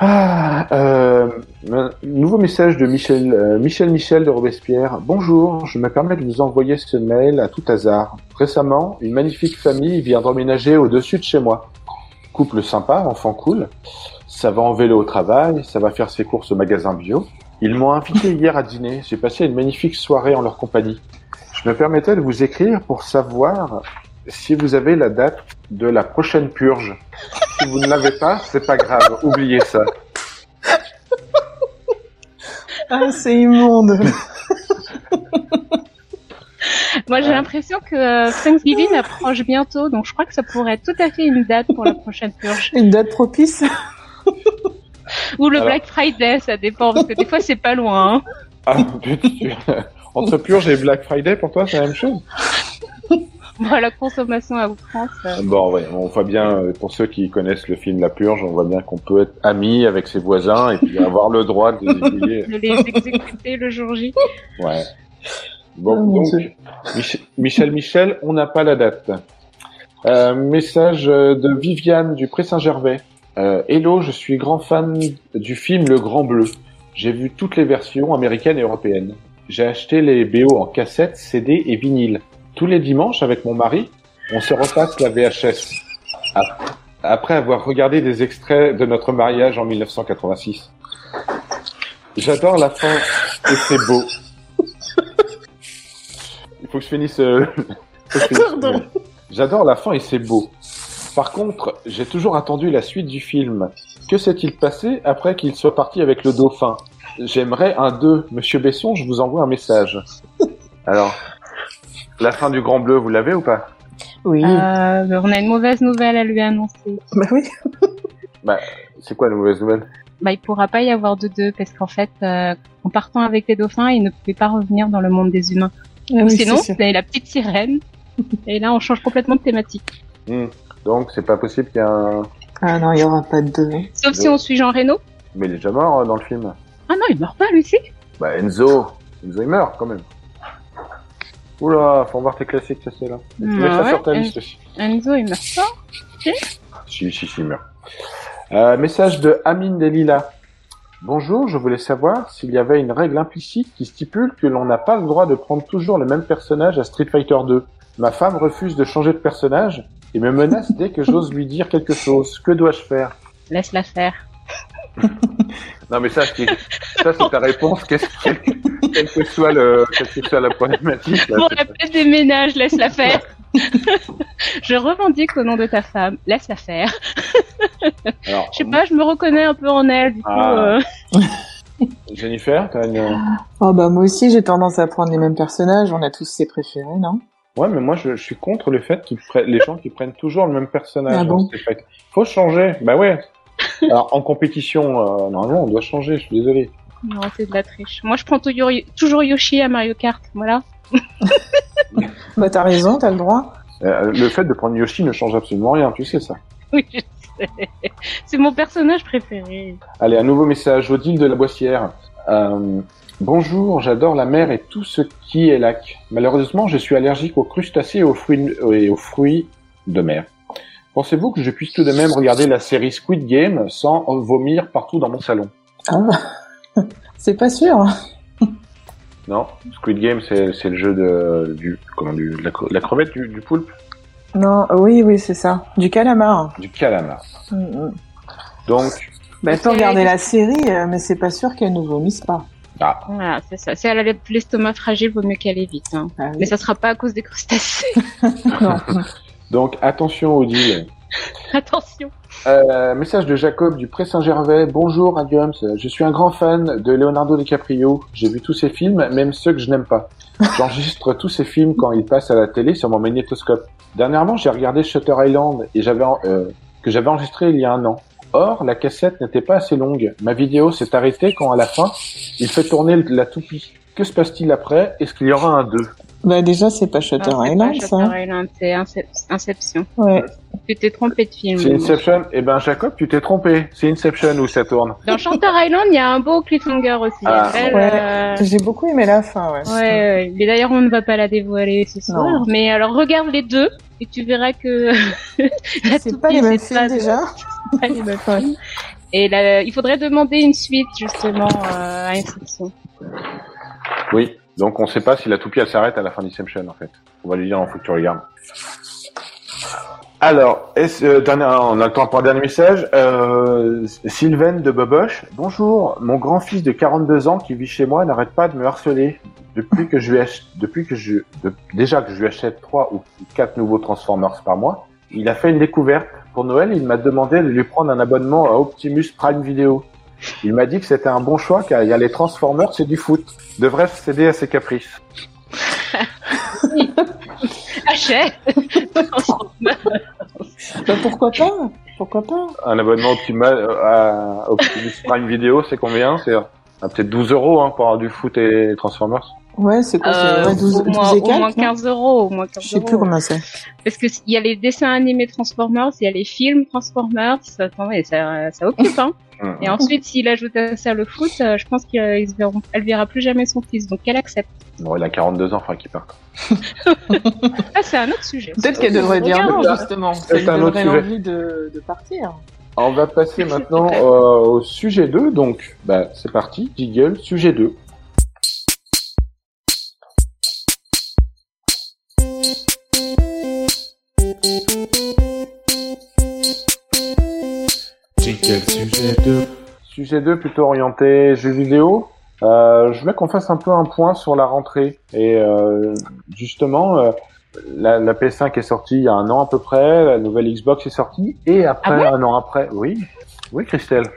Ah, euh, un nouveau message de Michel, euh, Michel Michel de Robespierre. Bonjour, je me permets de vous envoyer ce mail à tout hasard. Récemment, une magnifique famille vient d'emménager au-dessus de chez moi. Couple sympa, enfant cool. Ça va en vélo au travail, ça va faire ses courses au magasin bio. Ils m'ont invité hier à dîner. J'ai passé une magnifique soirée en leur compagnie. Je me permettais de vous écrire pour savoir si vous avez la date de la prochaine purge. Si vous ne l'avez pas, c'est pas grave, oubliez ça. Ah, c'est immonde. Moi, j'ai l'impression que euh, Thanksgiving approche bientôt, donc je crois que ça pourrait être tout à fait une date pour la prochaine purge. Une date propice. Ou le Alors- Black Friday, ça dépend, parce que des fois, c'est pas loin. hein. Ah, Entre purge et Black Friday, pour toi, c'est la même chose [laughs] Bon, la consommation à outrance. euh, Bon, ouais, on voit bien, euh, pour ceux qui connaissent le film La Purge, on voit bien qu'on peut être ami avec ses voisins et puis avoir le droit de les [laughs] ébouiller. de les exécuter le jour J. Ouais. Bon, Oh, mon donc, Dieu. Mich- Michel Michel, on n'a pas la date. Euh, message euh, de Viviane du Pré Saint-Gervais. Euh, Hello, je suis grand fan du film Le Grand Bleu. J'ai vu toutes les versions américaines et européennes. J'ai acheté les BO en cassette, CD et vinyle. Tous les dimanches, avec mon mari, on se repasse la VHS. Ap- Après avoir regardé des extraits de notre mariage en 1986. J'adore la fin et c'est beau. Il faut que je finisse. euh. [laughs] Pardon. J'adore la fin et c'est beau. Par contre, j'ai toujours attendu la suite du film. Que s'est-il passé après qu'il soit parti avec le dauphin? J'aimerais un 2. Monsieur Besson, je vous envoie un message. Alors, la fin du Grand Bleu, vous l'avez ou pas? Oui. Euh, on a une mauvaise nouvelle à lui annoncer. Bah oui. [laughs] C'est quoi la mauvaise nouvelle? Bah, il pourra pas y avoir de deux parce qu'en fait, euh, en partant avec les dauphins, il ne pouvait pas revenir dans le monde des humains. Ah oui, Sinon, c'est la petite sirène. Et là, on change complètement de thématique. Hmm. Donc, c'est pas possible qu'il y ait un... Ah non, il y aura pas de deux. Sauf si on suit Jean Reno. Mais il est déjà mort euh, dans le film. Ah non, il meurt pas, lui, si. Bah Enzo, Enzo il meurt quand même. Oula, faut voir tes classiques, ça c'est là. Tu mets ça sur ta liste aussi. Enzo, il meurt pas. Si, si, si, il meurt. Euh, message de Amine Delila. Bonjour, je voulais savoir s'il y avait une règle implicite qui stipule que l'on n'a pas le droit de prendre toujours le même personnage à Street Fighter 2. Ma femme refuse de changer de personnage et me menace dès que j'ose lui dire quelque chose. Que dois-je faire? Laisse-la faire. Non mais ça, c'est ça c'est ta réponse, qu'est-ce que, quelle que soit le, quelle que soit la problématique. là, Pour la paix des ménages, laisse-la faire. je revendique au nom de ta femme. Laisse-la faire. Alors, Je sais pas, je me reconnais un peu en elle, du coup. Ah. euh, Jennifer, t'as une... Oh bah moi aussi j'ai tendance à prendre les mêmes personnages, on a tous ses préférés, non? Ouais, mais moi je, je suis contre le fait prennent les gens qui prennent toujours le même personnage. Ah bon? Faut changer. Bah ouais. Alors en compétition, euh, normalement on doit changer. Je suis désolé. Non, c'est de la triche. Moi, je prends toujours, toujours Yoshi à Mario Kart. Voilà. [laughs] Bah t'as raison, t'as le droit. Euh, le fait de prendre Yoshi ne change absolument rien. Tu sais ça. Oui, je sais. C'est mon personnage préféré. Allez, un nouveau message. Odile de la Boissière. Euh, Bonjour, j'adore la mer et tout ce qui est lac. Malheureusement, je suis allergique aux crustacés et aux fruits, et aux fruits de mer. Pensez-vous que je puisse tout de même regarder la série Squid Game sans vomir partout dans mon salon? Ah, [laughs] c'est pas sûr. [laughs] Non, Squid Game, c'est c'est le jeu de du comment du de la, cre- la crevette du, du poulpe, Non, oui, oui, c'est ça. Du calamar. du calamar. Mm, mm. Donc Bah faut regarder la série, euh, mais c'est pas sûr qu'elle nous vomisse pas. Ah, Voilà, c'est ça. Si elle a l'estomac fragile, vaut mieux qu'elle évite. Hein. Ah oui. Mais ça sera pas à cause des crustacés. [laughs] Non. Donc attention Odile. [laughs] Attention. Euh, message de Jacob du Pré Saint-Gervais. Bonjour Radiums, je suis un grand fan de Leonardo DiCaprio. J'ai vu tous ses films, même ceux que je n'aime pas. J'enregistre tous ces films quand ils passent à la télé sur mon magnétoscope. Dernièrement, j'ai regardé Shutter Island et j'avais euh, que j'avais enregistré il y a un an. Or, la cassette n'était pas assez longue. Ma vidéo s'est arrêtée quand à la fin, il fait tourner la toupie. Que se passe-t-il après? Est-ce qu'il y aura un 2 Bah déjà, c'est pas Shutter Non, c'est Island, pas ça. Shutter Island, c'est Incep- Inception. Ouais. Tu t'es trompé de film. C'est Inception Eh ben Jacob, tu t'es trompé. C'est Inception où ça tourne. Dans Shutter Island, il y a un beau cliffhanger aussi. Ah, ouais. euh, J'ai beaucoup aimé la fin, ouais. Ouais, ouais. mais d'ailleurs on ne va pas la dévoiler ce soir. Non. Mais alors regarde les deux et tu verras que [laughs] C'est pas les mêmes films déjà [laughs] c'est pas les mêmes films. Et là, il faudrait demander une suite justement euh, à Inception. Oui. Donc on sait pas si la toupie elle s'arrête à la fin d'Inception en fait. On va lui dire, il faut que tu regardes. Alors, euh, dernier, on a le temps pour un dernier message. Euh, Sylvain de Boboche. Bonjour, mon grand-fils de 42 ans qui vit chez moi n'arrête pas de me harceler. Depuis que je lui ach- depuis que je, déjà que je lui achète trois ou quatre nouveaux Transformers par mois, il a fait une découverte. Pour Noël, il m'a demandé de lui prendre un abonnement à Optimus Prime Video. Il m'a dit que c'était un bon choix car il y a les Transformers, c'est du foot. Devrait céder à ses caprices. [laughs] Achète [laughs] Bah pourquoi pas? Pourquoi pas? Un abonnement Optima, euh, à Optimus Prime Video, c'est combien? C'est ah, peut-être 12 euros hein, pour avoir du foot et Transformers. Ouais, c'est quoi Euh, C'est ouais, 12, au, 12 moins, au moins 4 non 15 euros, au moins 15 Je sais euros. plus combien c'est. Parce que il y a les dessins animés Transformers, il y a les films Transformers, ça, attendez, ça, ça occupe, hein. [laughs] Et ensuite, s'il ajoute à ça le foot, euh, je pense qu'elle verront, elle verra plus jamais son fils, donc qu'elle accepte. Bon, il a 42 ans, enfin qu'il part. [laughs] Ah, c'est un autre sujet. Peut-être qu'elle devrait dire non, justement. C'est un autre sujet. l'envie de, de partir. On va passer maintenant euh, au sujet 2, donc bah, c'est parti, Jiggle, sujet 2. Sujet 2. Sujet 2 plutôt orienté jeux vidéo. Euh, je voulais qu'on fasse un peu un point sur la rentrée. Et euh, justement, euh, la, la PS5 est sortie il y a un an à peu près, la nouvelle Xbox est sortie, et après, Ah ouais un an après, oui, oui Christelle. [laughs]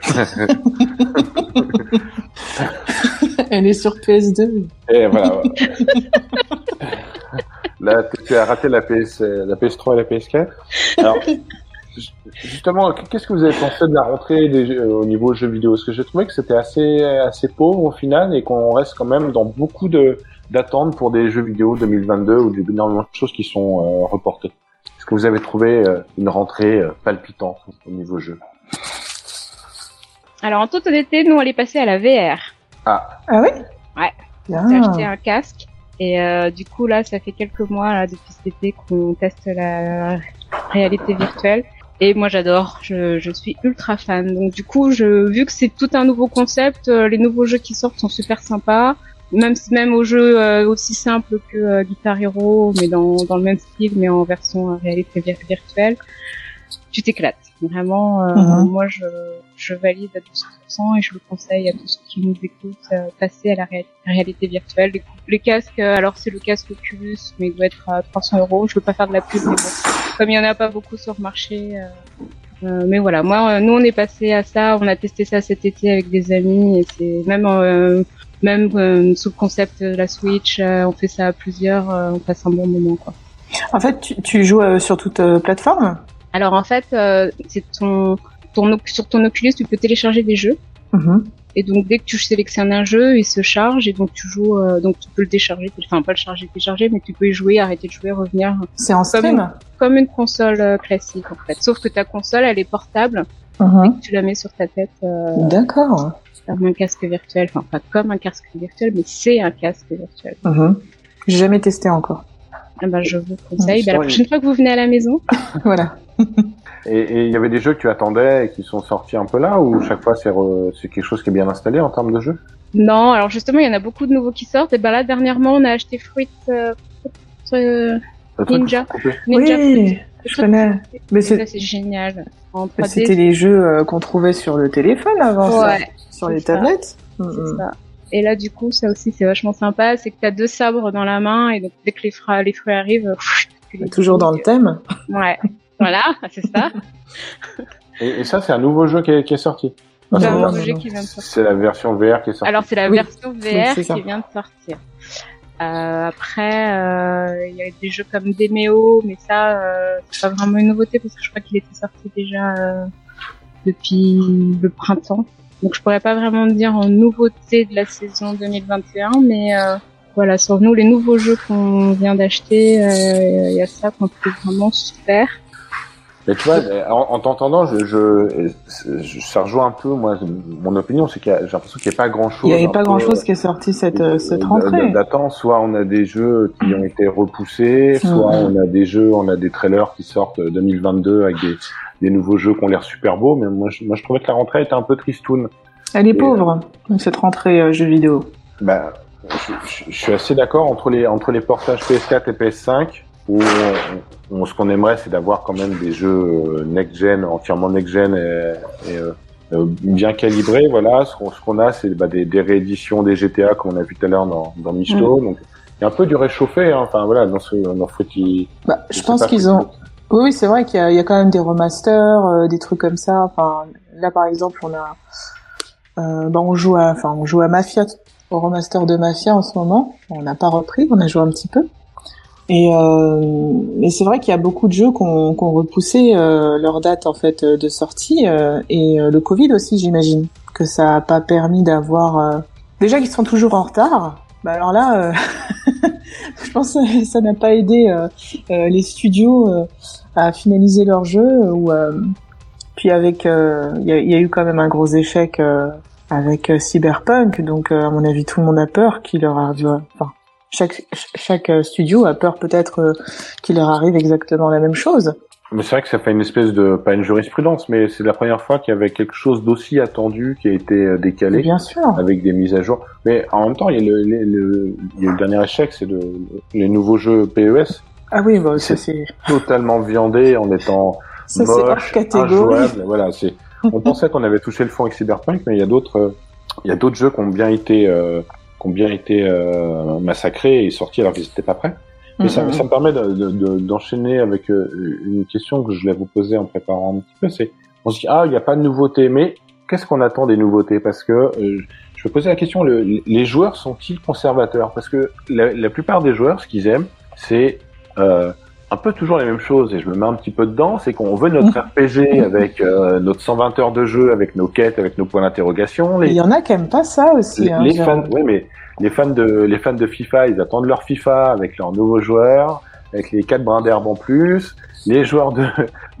Elle est sur PS2. et voilà. Là, tu [laughs] tu as raté la, PS, la PS3 et la PS4. Alors, justement, qu'est-ce que vous avez pensé de la rentrée des jeux- euh, au niveau jeux vidéo? Parce que j'ai trouvé que c'était assez, assez pauvre au final et qu'on reste quand même dans beaucoup de d'attentes pour des jeux vidéo 2022 où il y a énormément de choses qui sont euh, reportées. Est-ce que vous avez trouvé euh, une rentrée euh, palpitante au niveau jeu? Alors, en toute honnêteté, nous, on est passé à la VR. Ah, Ah oui? Ouais. Bien. J'ai acheté un casque. Et euh, du coup, là, ça fait quelques mois, là, depuis cet été, qu'on teste la réalité virtuelle. Et moi, j'adore. Je, je suis ultra fan. Donc, du coup, je, vu que c'est tout un nouveau concept, euh, les nouveaux jeux qui sortent sont super sympas. Même, même aux jeux euh, aussi simples que euh, Guitar Hero, mais dans, dans le même style, mais en version réalité vir- virtuelle, tu t'éclates. Vraiment, euh, Mhm. moi, je, je valide à 12% et je le conseille à tous ceux qui nous écoutent, euh, passer à la ré- réalité virtuelle. Les, les casques, alors c'est le casque Oculus, mais il doit être à 300 euros. Je veux pas faire de la pub, mais bon, comme il y en a pas beaucoup sur le marché. euh, euh, mais voilà, moi, euh, nous, on est passé à ça. On a testé ça cet été avec des amis, et c'est même euh, même euh, sous le concept de la Switch, euh, on fait ça à plusieurs, euh, on passe un bon moment, quoi. En fait, tu, tu joues euh, sur toute euh, plateforme? Alors en fait, euh, c'est ton, ton sur ton Oculus, tu peux télécharger des jeux. Mhm. Et donc dès que tu sélectionnes un jeu, il se charge et donc tu joues, euh, donc tu peux le décharger, enfin pas le charger, télécharger, mais tu peux y jouer, arrêter de jouer, revenir, C'est en stream comme une console euh, classique en fait. Sauf que ta console, elle est portable, Mhm. tu la mets sur ta tête euh, D'accord. comme un casque virtuel, enfin pas comme un casque virtuel, mais c'est un casque virtuel. Mhm. J'ai jamais testé encore. Ah ben, je vous conseille. Ben, la prochaine fois que vous venez à la maison, [laughs] voilà. Et il y avait des jeux que tu attendais et qui sont sortis un peu là, ou chaque fois c'est re- c'est quelque chose qui est bien installé en termes de jeu? Non. Alors justement, il y en a beaucoup de nouveaux qui sortent. Et ben là, dernièrement, on a acheté Fruit, euh, euh, Ninja. Ninja oui, Fruit. je connais. Mais c'est- génial. En mais 3D, c'était les jeux euh, qu'on trouvait sur le téléphone avant ça, sur les ça. tablettes. Mhm. ça. Et là, du coup, ça aussi, c'est vachement sympa. C'est que t'as deux sabres dans la main et donc dès que les fruits, les fruits arrivent, pff, tu les Toujours dans le thème. Ouais. [laughs] Voilà, c'est ça. Et, et ça, c'est un nouveau jeu qui est, qui est sorti. Ah, C'est un la- nouveau jeu qui vient de sortir. C'est la version VR qui est sortie. Alors c'est la Oui. version Oui, VR qui vient de sortir. Euh, après, euh, il y a des jeux comme Demeo, mais ça, euh, c'est pas vraiment une nouveauté parce que je crois qu'il était sorti déjà euh, depuis le printemps. Donc je pourrais pas vraiment dire en nouveauté de la saison 2021, mais euh, voilà, sur nous les nouveaux jeux qu'on vient d'acheter, euh, il y a ça qu'on trouve vraiment super. Mais tu vois, [laughs] en, en t'entendant, je, je, je- ça rejoint un peu, moi, mon opinion, c'est qu'il y a, j'ai l'impression qu'il n'y a pas grand chose. Il n'y avait pas grand chose qui est sorti cette, euh, cette rentrée. D'attend, soit on a des jeux qui ont été repoussés, soit Mhm. on a des jeux, on a des trailers qui sortent 2022 avec des, des nouveaux jeux qui ont l'air super beaux, mais moi je, moi je trouvais que la rentrée était un peu tristoun. Elle est Et, pauvre, cette rentrée euh, jeux vidéo. Bah, je, je- je suis assez d'accord entre les entre les portages PS4 et PS5 où on- on- ce qu'on aimerait c'est d'avoir quand même des jeux euh, next gen entièrement next gen et, et, euh, euh, bien calibrés voilà ce qu'on a c'est bah, des, des rééditions des GTA comme on a vu tout à l'heure dans dans Misto donc il y a un peu du réchauffé hein. enfin voilà dans ce dans Fruity Bah, je pense qu'ils ont. Oui, oui, c'est vrai qu'il y, a- il y a quand même des remasters, euh, des trucs comme ça. Enfin, là, par exemple, on a, euh, bah, on joue à, enfin, on joue à Mafia, au remaster de Mafia en ce moment. On n'a pas repris, on a joué un petit peu. Et, euh, c'est vrai qu'il y a beaucoup de jeux qui ont, qui ont repoussé euh, leur date en fait de sortie euh, et euh, le Covid aussi, j'imagine que ça a pas permis d'avoir. euh, Déjà qu'ils sont toujours en retard. Bah alors là, euh, [laughs] je pense que ça n'a pas aidé euh, euh, les studios euh, à finaliser leur jeu. Ou euh, puis avec, euh, il y, a, eu quand même un gros échec euh, avec euh, Cyberpunk. Donc euh, à mon avis, tout le monde a peur qu'il leur arrive. Enfin, chaque chaque euh, studio a peur peut-être euh, qu'il leur arrive exactement la même chose. mais c'est vrai que ça fait une espèce de pas une jurisprudence mais c'est la première fois qu'il y avait quelque chose d'aussi attendu qui a été euh, décalé Bien sûr. avec des mises à jour. Mais en même temps, il y a le, le, le- il y a eu le dernier échec, c'est le, les nouveaux jeux PES, Ah oui, bah, ça c'est totalement viandés en étant [laughs] ça c'est hors catégorie. injouables. Voilà, c'est. On pensait qu'on avait touché le fond avec Cyberpunk, mais il y a d'autres, il y a d'autres jeux qui ont bien été, euh, qui ont bien été euh, massacrés et sortis alors qu'ils n'étaient pas prêts. Et ça, Mhm. ça me permet de- de- de- d'enchaîner avec euh, une question que je voulais vous poser en préparant un petit peu. C'est, on se dit ah, il n'y a pas de nouveauté, mais qu'est-ce qu'on attend des nouveautés? Parce que euh, je vais poser la question le- les joueurs sont-ils conservateurs? Parce que la, la plupart des joueurs, ce qu'ils aiment, c'est euh, un peu toujours les mêmes choses. Et je me mets un petit peu dedans, c'est qu'on veut notre [laughs] RPG avec euh, notre 120 heures de jeu, avec nos quêtes, avec nos points d'interrogation. Il y en a qui aiment pas ça aussi. les, hein, les fans, ouais, mais les fans de les fans de FIFA, ils attendent leur FIFA avec leurs nouveaux joueurs, avec les quatre brins d'herbe en plus. Les joueurs de,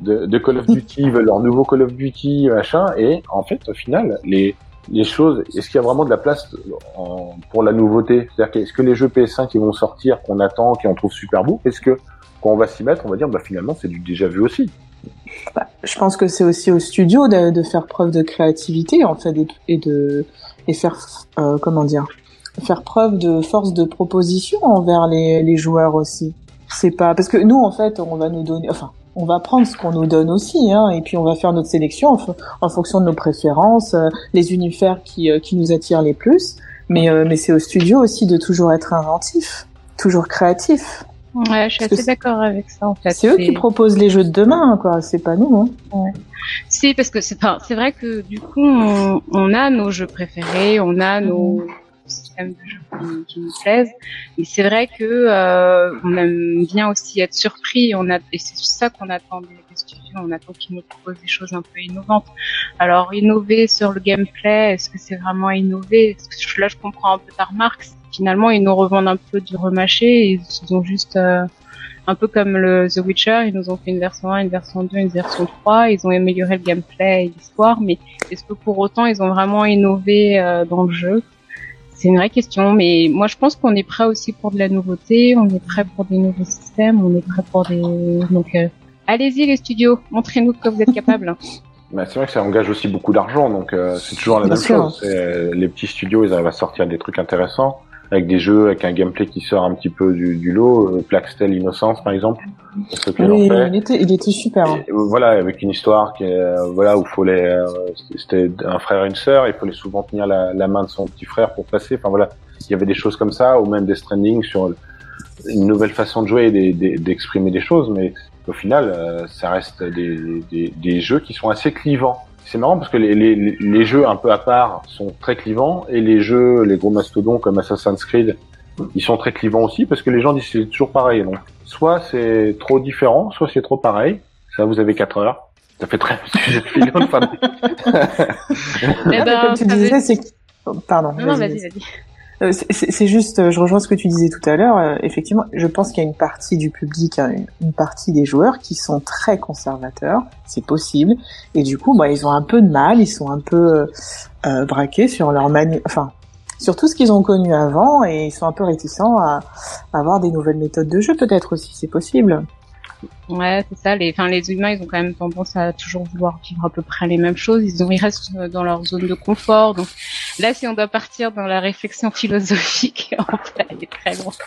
de de Call of Duty [laughs] veulent leur nouveau Call of Duty machin. Et en fait, au final, les les choses, est-ce qu'il y a vraiment de la place en- pour la nouveauté? C'est-à-dire qu'est-ce que les jeux PS5 qui vont sortir, qu'on attend, qu'on trouve super beau, est-ce que quand on va s'y mettre, on va dire bah finalement c'est du déjà vu aussi. Bah, je pense que c'est aussi au studio de, faire preuve de créativité en fait et, de et faire euh, comment dire faire preuve de force de proposition envers les, joueurs aussi. C'est pas parce que nous en fait on va nous donner enfin on va prendre ce qu'on nous donne aussi hein, et puis on va faire notre sélection en, fo- en fonction de nos préférences, euh, les univers qui euh, qui nous attirent les plus. Mais c'est au studio aussi de toujours être inventif, toujours créatif. Ouais, je suis Parce assez d'accord avec ça en fait. C'est eux qui proposent les jeux de demain quoi, c'est pas nous. Hein. Si, parce que c'est enfin, c'est vrai que du coup, on, on a nos jeux préférés, on a nos systèmes de jeux qui, nous plaisent. Et c'est vrai que euh, on aime bien aussi être surpris. On a, et c'est ça qu'on attend des, studios. On attend qu'ils nous proposent des choses un peu innovantes. Alors, innover sur le gameplay, est-ce que c'est vraiment innover? Là, je comprends un peu ta remarque. Finalement, ils nous revendent un peu du remâché. Et ils ont juste euh, un peu comme le The Witcher, ils nous ont fait une version 1, une version 2, une version 3, ils ont amélioré le gameplay et l'histoire, mais est-ce que pour autant ils ont vraiment innové euh, dans le jeu? C'est une vraie question, mais moi je pense qu'on est prêt aussi pour de la nouveauté, on est prêt pour des nouveaux systèmes, on est prêt pour des... Donc euh, allez-y les studios, montrez-nous que vous êtes capables. [laughs] Bah, c'est vrai que ça engage aussi beaucoup d'argent, donc euh, c'est toujours la Bien même sûr. chose. Euh, les petits studios, ils arrivent à sortir des trucs intéressants. Avec des jeux avec un gameplay qui sort un petit peu du, du lot. Euh, Plaxtel Innocence par exemple. fait. il était, il était super. hein. Et, voilà, avec une histoire qui euh, voilà où faut les, euh, c'était un frère et une sœur, il fallait souvent tenir la, la main de son petit frère pour passer. Enfin voilà, il y avait des choses comme ça, ou même des stranding sur une nouvelle façon de jouer et des- des- d'exprimer des choses, mais au final, euh, ça reste des, des, des jeux qui sont assez clivants. C'est marrant parce que les, les, les jeux un peu à part sont très clivants et les jeux, les gros mastodons comme Assassin's Creed, ils sont très clivants aussi parce que les gens disent c'est toujours pareil. Donc, soit c'est trop différent, soit c'est trop pareil. Ça, vous avez 4 heures. Ça fait très [laughs] sujet de philo. enfin, Eh Ah, ben, comme tu disais, c'est que- pardon. Non, non, vas-y, vas-y, c'est- C'est juste, euh, je rejoins ce que tu disais tout à l'heure. euh, effectivement, je pense qu'il y a une partie du public, hein, une, partie des joueurs qui sont très conservateurs. C'est possible. Et du coup, bah, ils ont un peu de mal. Ils sont un peu euh, euh, braqués sur leur mani... Enfin, sur tout ce qu'ils ont connu avant, et ils sont un peu réticents à avoir des nouvelles méthodes de jeu, peut-être aussi. C'est possible. Ouais, c'est ça. Les, enfin, les humains, ils ont quand même tendance à toujours vouloir vivre à peu près les mêmes choses. Ils ont, ils restent euh, dans leur zone de confort. Donc là, si on doit partir dans la réflexion [laughs] philosophique, on peut aller très loin. [laughs]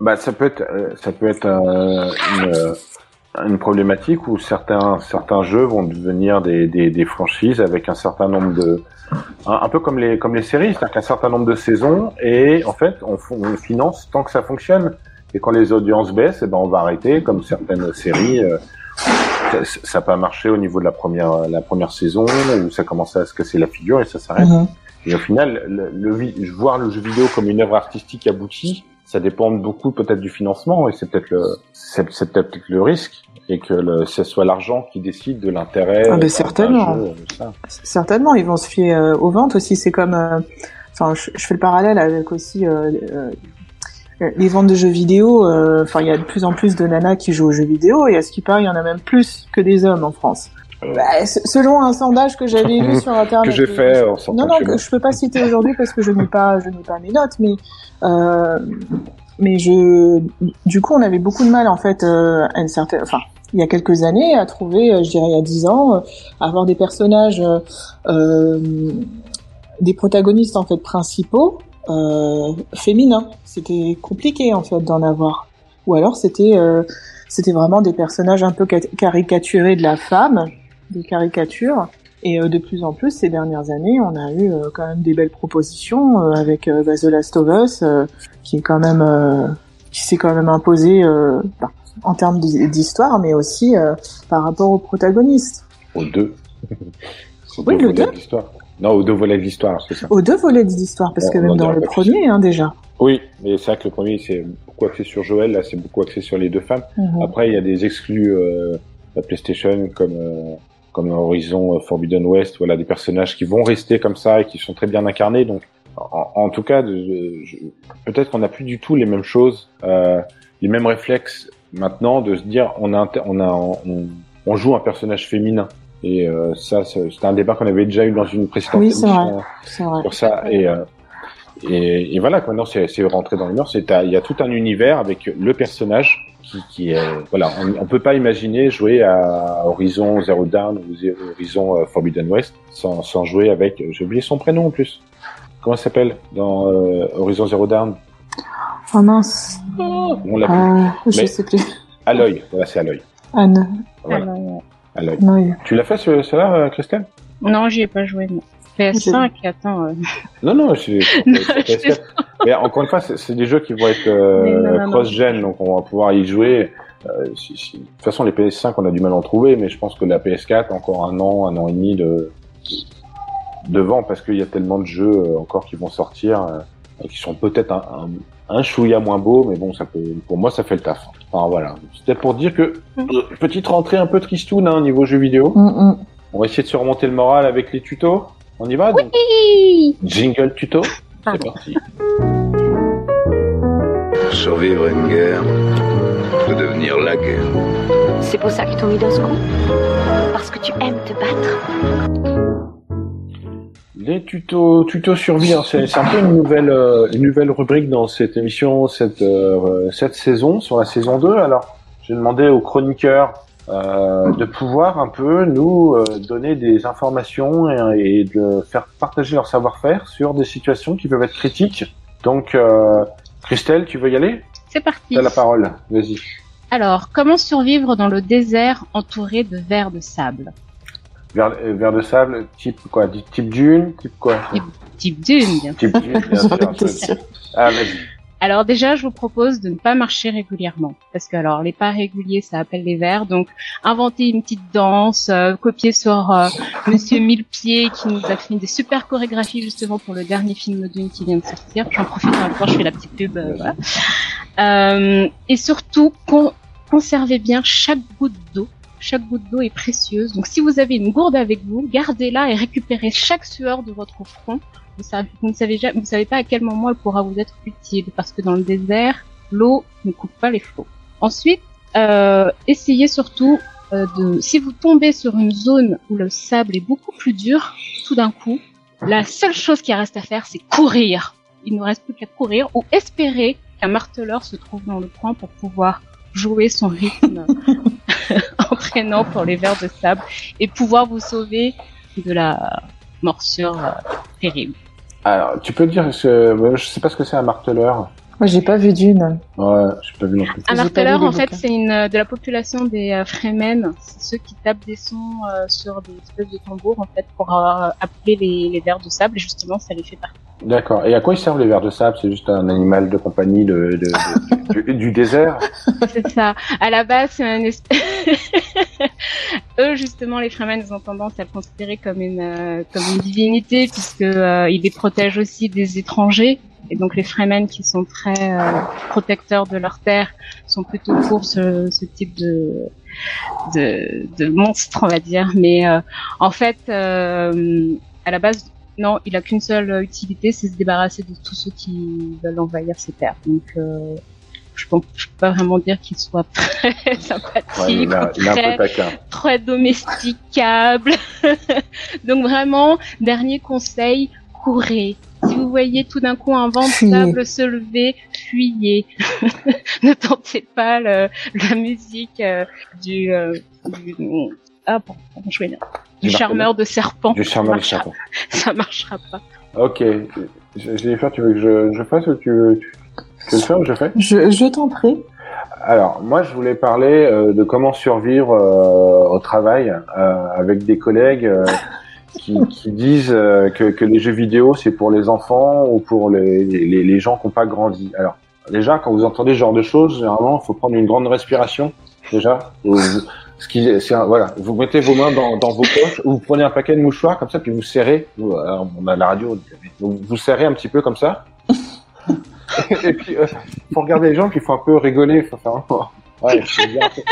Bah, ça peut être, euh, ça peut être euh, une, problématique où certains, certains jeux vont devenir des, des, franchises avec un certain nombre de, un, peu comme les, comme les séries, c'est-à-dire qu'un certain nombre de saisons et en fait, on, on finance tant que ça fonctionne. Et quand les audiences baissent, eh ben, on va arrêter, comme certaines séries. euh, ça- n'a pas marché au niveau de la première, la première saison où ça commençait à se casser la figure et ça s'arrête. Mhm. Et au final, le, le voir le jeu vidéo comme une œuvre artistique aboutie, ça dépend beaucoup peut-être du financement et c'est peut-être le, c'est, peut-être le risque et que le, ce soit l'argent qui décide de l'intérêt. Ah, ben, certainement. jeu, ça. Certainement, ils vont se fier euh, aux ventes aussi. C'est comme, euh, enfin, je, je fais le parallèle avec aussi euh, les ventes de jeux vidéo. euh, Enfin, il y a de plus en plus de nanas qui jouent aux jeux vidéo et à ce qui paraît, il y en a même plus que des hommes en France. Bah, selon un sondage que j'avais vu [laughs] sur internet. Que j'ai fait en sortant Non, non, que je peux pas citer aujourd'hui parce que je n'ai pas, je n'ai pas mes notes, mais euh, mais je, du coup, on avait beaucoup de mal en fait euh, à une certaine, enfin, il y a quelques années, à trouver, euh, je dirais il y a dix ans, euh, avoir des personnages, euh, des protagonistes en fait principaux euh, féminins. C'était compliqué en fait d'en avoir. Ou alors c'était euh, c'était vraiment des personnages un peu ca- caricaturés de la femme, des caricatures. Et euh, de plus en plus, ces dernières années, on a eu euh, quand même des belles propositions euh, avec euh, bah, The Last of Us, euh, qui est quand même euh, qui s'est quand même imposé euh, bah, en termes d'hi- d'histoire, mais aussi euh, par rapport aux protagonistes, Aux deux. Aux Oui, deux le deux. Non, aux deux volets de l'histoire, c'est ça. aux deux volets de l'histoire, parce On- que même dans le premier, hein, déjà. Oui, mais c'est vrai que le premier, c'est beaucoup axé sur Joël, là, c'est beaucoup axé sur les deux femmes. Mhm. Après, il y a des exclus euh, la PlayStation comme euh, comme Horizon euh, Forbidden West, voilà des personnages qui vont rester comme ça et qui sont très bien incarnés. Donc, en, en tout cas, peut-être qu'on n'a plus du tout les mêmes choses, euh, les mêmes réflexes maintenant de se dire on a on a on, on joue un personnage féminin. Et euh, ça, c'est c'est un débat qu'on avait déjà eu dans une précédente Oui, c'est émission vrai. C'est vrai. sur ça. Et, euh, et, et voilà, quoi, maintenant c'est rentré dans à- il y a tout un univers avec le personnage qui, qui est voilà. On, on peut pas imaginer jouer à Horizon Zero Dawn ou Horizon euh, Forbidden West sans, sans jouer avec. J'ai oublié son prénom en plus. Comment ça s'appelle dans euh, Horizon Zero Dawn? Oh mince. On l'a Euh, je Mais- sais plus. Aloy. Voilà, c'est Aloy. Anne. Voilà, Oui. Tu l'as fait ce, cela, euh, Christelle? Non, j'y ai pas joué, non. PS5, attends. euh, [laughs] Non, non, c'est Non, je Mais encore une fois, c'est des jeux qui vont être euh, cross-gen, donc on va pouvoir y jouer. Euh, si- si- De toute façon, les PS5, on a du mal à en trouver, mais je pense que la PS4, encore un an, un an et demi de devant, parce qu'il y a tellement de jeux encore qui vont sortir, euh, qui sont peut-être un, un, un chouïa moins beau, mais bon, ça peut, pour moi, ça fait le taf. Enfin, voilà. C'était pour dire que Mm. euh, petite rentrée un peu tristoune hein, au niveau jeux vidéo. Mm, mm. On va essayer de se remonter le moral avec les tutos. On y va donc Jingle tuto. C'est parti. Survivre à une guerre, faut devenir la guerre. C'est pour ça qu'ils t'ont mis dans ce coup Parce que tu aimes te battre Les tutos, tutos survie, hein, c'est un peu une nouvelle, euh, une nouvelle rubrique dans cette émission, cette, euh, cette saison, sur la saison 2. Alors, j'ai demandé aux chroniqueurs euh, de pouvoir un peu nous donner des informations et, et de faire partager leur savoir-faire sur des situations qui peuvent être critiques. Donc, Christelle, tu veux y aller? C'est parti. T'as la parole, vas-y. Alors, comment survivre dans le désert entouré de vers de sable? Vers, euh, vers de sable, type quoi Type dune Type quoi Type dune, bien Type dune, bien [laughs] sûr. Ah, vas-y. Alors déjà, je vous propose de ne pas marcher régulièrement, parce que alors les pas réguliers, ça appelle les vers. Donc, inventer une petite danse, euh, copier sur euh, Monsieur Millepied qui nous a fait des super chorégraphies justement pour le dernier film Dune qui vient de sortir. J'en profite en même temps, je fais la petite pub. euh, voilà. Euh, et surtout, con- conservez bien chaque goutte d'eau. Chaque goutte d'eau est précieuse. Donc, si vous avez une gourde avec vous, gardez-la et récupérez chaque sueur de votre front vous, ne savez pas à quel moment elle pourra vous être utile parce que dans le désert, l'eau ne coupe pas les flots. Ensuite, euh, essayez surtout euh, de, si vous tombez sur une zone où le sable est beaucoup plus dur, tout d'un coup, la seule chose qui reste à faire, c'est courir. Il ne reste plus qu'à courir ou espérer qu'un marteleur se trouve dans le coin pour pouvoir jouer son rythme [laughs] entraînant pour les vers de sable et pouvoir vous sauver de la morsure euh, terrible. Alors, tu peux dire, que, moi, je sais pas ce que c'est un marteleur. Moi, j'ai pas vu d'une. Ouais, j'ai pas vu non plus. Un marteleur, en fait, c'est une euh, de la population des euh, Fremen. C'est ceux qui tapent des sons euh, sur des espèces de tambours, en fait, pour euh, appeler les, les vers de sable. Et justement, ça les fait partie. D'accord. Et à quoi ils servent les vers de sable? C'est juste un animal de compagnie de, de- de- du, du désert? [laughs] C'est ça. À la base, c'est un espèce... [laughs] Eux, justement, les Fremen, ils ont tendance à le considérer comme une euh, comme une divinité, puisque euh, ils les protègent aussi des étrangers. Et donc, les Fremen, qui sont très euh, protecteurs de leur terre, sont plutôt pour ce, ce type de de, de monstre, on va dire. Mais euh, en fait, euh, à la base, non, il a qu'une seule utilité, c'est se débarrasser de tous ceux qui veulent envahir ses terres. Donc, euh, je je peux pas vraiment dire qu'il soit [laughs] très sympathique, Ouais, très, très domesticable. [laughs] Donc vraiment, dernier conseil, courez. Vous voyez tout d'un coup un vent de sable se lever, fuyez. [laughs] ne tentez pas le, la musique euh, du, euh, du ah bon, je vais dire, du, Du charmeur de serpent. Du charmeur de ça marchera, serpent. ça marchera pas. Ok. Je, je vais faire, tu veux que je, je fasse ou tu veux, tu, tu veux le faire ou je fais? Je, je t'en prie. Alors, moi, je voulais parler euh, de comment survivre euh, au travail euh, avec des collègues euh, qui, qui disent euh, que, que les jeux vidéo, c'est pour les enfants ou pour les, les, les gens qui n'ont pas grandi. Alors, déjà, quand vous entendez ce genre de choses, généralement, il faut prendre une grande respiration. Déjà, Vous- ce qui, c'est voilà, vous mettez vos mains dans, dans vos poches, ou vous prenez un paquet de mouchoirs comme ça, puis vous serrez. Vous- alors, on a la radio, vous serrez un petit peu comme ça. [laughs] Et puis, euh, faut regarder les gens un peu rigoler. Faut faire, un peu, t'es-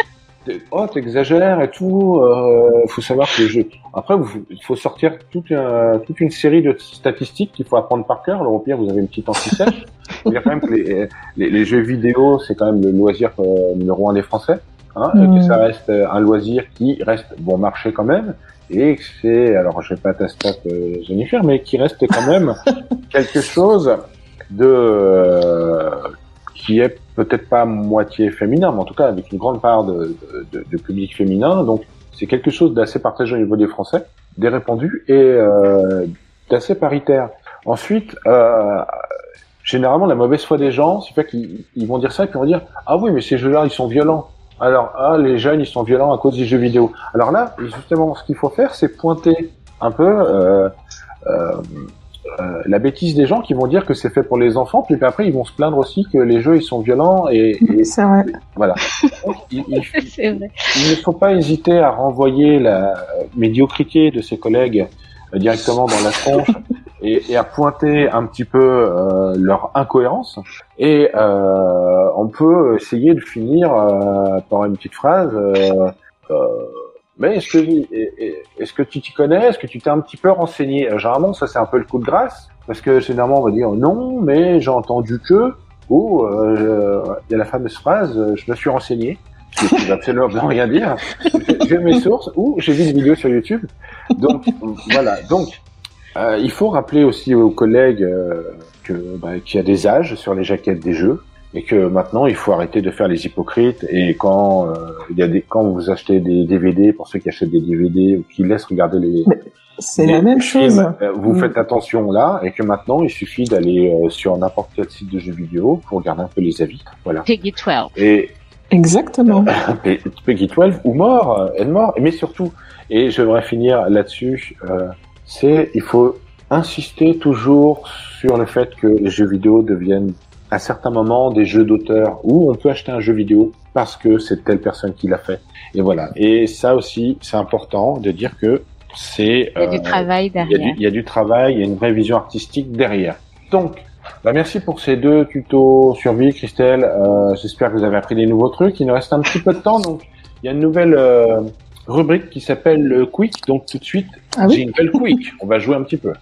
oh, t'exagères et tout. Euh, faut savoir que les jeux. Après, il faut sortir toute, un- toute une série de statistiques qu'il faut apprendre par cœur. Alors, au pire, vous avez une petite anti-sèche. [laughs] Dire quand même que les, les, les jeux vidéo, c'est quand même le loisir euh, numéro un des Français. Hein, et Mm. que ça reste euh, un loisir qui reste bon marché quand même. Et que c'est, alors je vais pas ta stat euh, Jennifer, mais qui reste quand même [laughs] quelque chose de euh, qui est peut-être pas moitié féminin, mais en tout cas avec une grande part de, public féminin. Donc c'est quelque chose d'assez partagé au niveau des Français, des répandus et euh, d'assez paritaire. Ensuite, euh, généralement la mauvaise foi des gens, c'est fait qu'ils ils vont dire ça et puis on va dire ah oui mais ces jeux-là ils sont violents. Alors ah les jeunes ils sont violents à cause des jeux vidéo. Alors là justement ce qu'il faut faire c'est pointer un peu euh, euh, la bêtise des gens qui vont dire que c'est fait pour les enfants, puis après ils vont se plaindre aussi que les jeux ils sont violents et, et [laughs] C'est vrai. voilà. [laughs] Donc, il, il- C'est vrai. il ne faut pas hésiter à renvoyer la médiocrité de ses collègues euh, directement dans la tronche [laughs] et, et à pointer un petit peu euh, leur incohérence. Et euh, on peut essayer de finir euh, par une petite phrase. Mais est-ce que est-ce que tu t'y connais? Est-ce que tu t'es un petit peu renseigné? Euh, Généralement, ça c'est un peu le coup de grâce parce que généralement on va dire non, mais j'ai entendu que ou euh, il y a la fameuse phrase euh, je me suis renseigné qui veut absolument rien dire. J'ai mes sources ou j'ai vu une vidéo sur YouTube. Donc voilà. Donc euh, il faut rappeler aussi aux collègues que bah, qu'il y a des âges sur les jaquettes des jeux et que maintenant il faut arrêter de faire les hypocrites et quand euh, il y a des quand vous achetez des DVD pour ceux qui achètent des DVD ou qui laissent regarder les C'est la même films, chose. euh, vous Mm. faites attention là et que maintenant il suffit d'aller euh, sur n'importe quel site de jeux vidéo pour regarder un peu les avis. Voilà. Peggy 12. Et Exactement. [laughs] Pe- Peggy 12 ou mort, euh, elle mort. Mais surtout, et j'aimerais finir là-dessus, euh, c'est il faut insister toujours sur le fait que les jeux vidéo deviennent à certains moments des jeux d'auteur où on peut acheter un jeu vidéo parce que c'est telle personne qui l'a fait. Et voilà. Et ça aussi, c'est important de dire que c'est Il y a du euh, travail il y, a derrière. du, il y a du travail, il y a une vraie vision artistique derrière. Donc, bah merci pour ces deux tutos survie, Christelle. Euh, J'espère que vous avez appris des nouveaux trucs. Il nous reste un petit peu de temps, donc il y a une nouvelle euh, rubrique qui s'appelle le Quick. Donc tout de suite, Ah oui Jingle Quick. On va jouer un petit peu.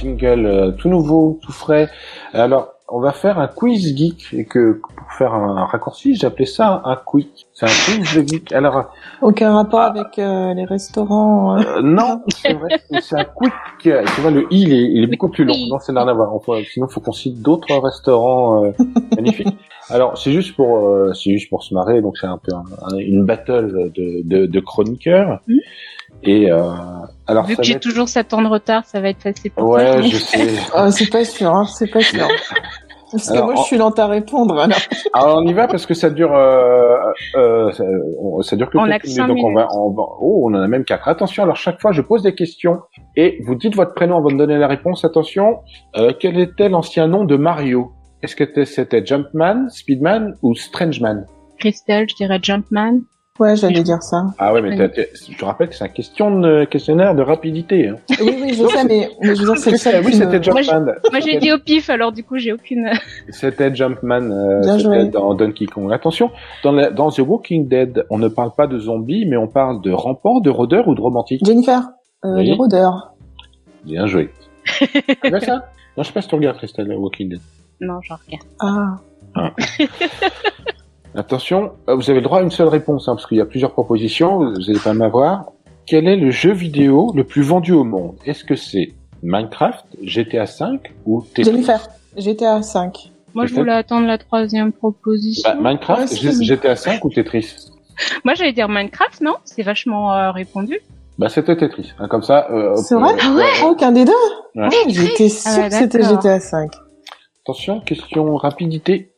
Jingle euh, tout nouveau, tout frais. Alors, on va faire un quiz geek et que pour faire un raccourci, j'ai appelé ça un quick. C'est un quiz de geek. Alors, Aucun rapport avec euh, les restaurants. euh. Euh, non, c'est vrai, c'est un quick. Tu vois, le i, il est, il est beaucoup plus long. Non, c'est rien à voir. Enfin, sinon, faut qu'on cite d'autres restaurants euh, magnifiques. Alors, c'est juste pour, euh, c'est juste pour se marrer. Donc, c'est un peu un- un- une battle de, de, de chroniqueurs. Et euh, alors, Vu que j'ai être- toujours 7 ans de retard, ça va être facile pour Ouais, toi. je sais. [laughs] Ah, c'est pas sûr, hein, c'est pas sûr. [laughs] Parce que moi, je suis lente à répondre. Alors. [laughs] Alors, on y va parce que ça dure, euh, euh, ça, on- ça dure que On quelques minutes. Donc, on va, on va, oh, on en a même quatre. Attention. Alors, chaque fois, je pose des questions et vous dites votre prénom avant de donner la réponse. Attention. Euh, quel était l'ancien nom de Mario? Est-ce que c'était- c'était Jumpman, Speedman ou Strangeman? Christelle, je dirais Jumpman. Ouais, j'allais dire ça. Ah ouais, mais t'as- t'as- je te rappelle que c'est un question de, questionnaire de rapidité. Hein. Oui, oui, je Non, sais, mais, mais je veux dire, c'est seul oui, c'était Moi, Jumpman. Moi, j'ai dit au pif, alors du coup, j'ai aucune. C'était Jumpman. Euh, Bien c'était joué. dans Donkey Kong. Attention, dans, la- dans The Walking Dead, on ne parle pas de zombies, mais on parle de rampants, de rôdeurs ou de romantiques. Jennifer, euh, Oui. les rôdeurs. Bien joué. Tu vois [laughs] ça Non, je sais pas si tu regardes, Christelle, The Walking Dead. Non, je regarde. Ah, [laughs] Attention, euh, vous avez le droit à une seule réponse, hein, parce qu'il y a plusieurs propositions, vous allez pas m'avoir. Quel est le jeu vidéo le plus vendu au monde? Est-ce que c'est Minecraft, GTA V ou Tetris? Jennifer, GTA 5. Moi, je voulais attendre la troisième proposition. Bah, Minecraft, Ouais, GTA V ou Tetris? [laughs] Moi, j'allais dire Minecraft, non? C'est vachement euh, répondu. Bah, c'était Tetris. hein, comme ça. euh, C'est vrai? Euh, Ah ouais? Aucun des deux? Ouais. J'étais sûre Ah ouais, que c'était. GTA 5. Attention, question rapidité.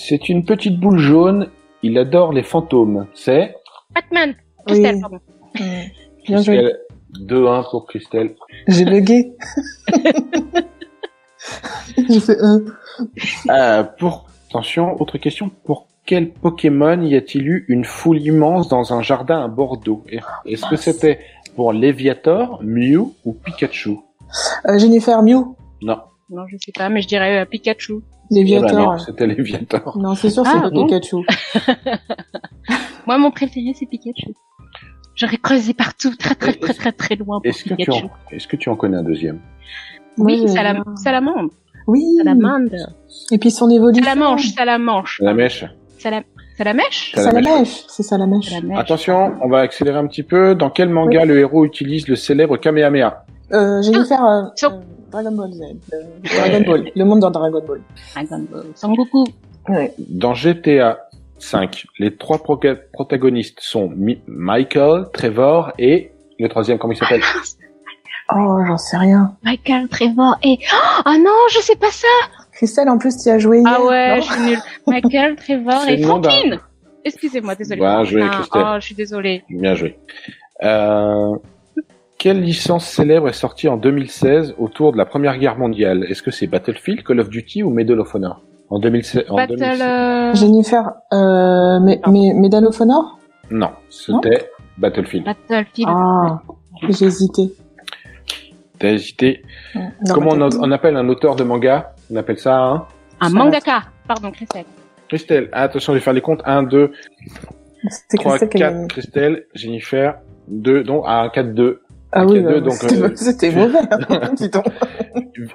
C'est une petite boule jaune. Il adore les fantômes. C'est Batman Christelle, Oui. pardon. Bien joué. Christelle. 2-1 pour Christelle. J'ai bugué. [laughs] J'ai fait un. Euh, pour attention, autre question. Pour quel Pokémon y a-t-il eu une foule immense dans un jardin à Bordeaux? Est-ce que c'était pour Léviator, Mew ou Pikachu? Euh, Jennifer Mew, Non. Non, je sais pas, mais je dirais euh, Pikachu. Eh ben Léviator. non, c'était Léviator. Non, c'est sûr, Ah, c'est pas bon Pikachu. [laughs] Moi, mon préféré, c'est Pikachu. J'aurais creusé partout, très très très très très loin pour Est-ce que tu Pikachu. en, est-ce que tu en connais un deuxième? Oui, j'aime salam salamandre. Oui. Salamande. Et puis son évolution. Salamanche, salamanche. La mèche. Salam... Salamèche? Salamèche. Salamèche. C'est Salamèche. Salamèche. Attention, on va accélérer un petit peu. Dans quel manga le héros utilise le célèbre Kamehameha? Euh, Jennifer, euh, Sur- euh, Dragon Ball Z. Euh, Dragon Ball. Le monde dans Dragon Ball. Dragon Ball. Sangoku. Ouais. Dans GTA 5, les trois protagonistes sont Mi- Michael, Trevor et le troisième, comment il s'appelle? Oh, j'en sais rien. Michael, Trevor et... Oh non, je sais pas ça Christelle, en plus, tu y as joué hier. Ah ouais, non je suis nulle. Michael, Trevor et Franklin Excusez-moi, désolé. Bien joué, Ah, Christelle. Oh, je suis désolée. Bien joué. Euh, quelle licence célèbre est sortie en 2016 autour de la Première Guerre mondiale? Est-ce que c'est Battlefield, Call of Duty ou Medal of Honor? En 2016. en Battle... 2016. euh, Jennifer, euh, mais, mais, Medal of Honor? Non, c'était Battlefield. Battlefield. Ah, j'ai hésité. T'as hésité? Comment on, appelle un auteur de manga? On appelle ça un? Un mangaka. Pardon, Christelle. Christelle. Ah, attention, je vais faire les comptes. 1, 2, C'était 3, Christelle qui 4. avait- Christelle, Jennifer, 2, donc ah, 4, 2. Ah oui, bah, donc, c'était euh, [laughs] mauvais. hein, [laughs] [laughs] dis donc.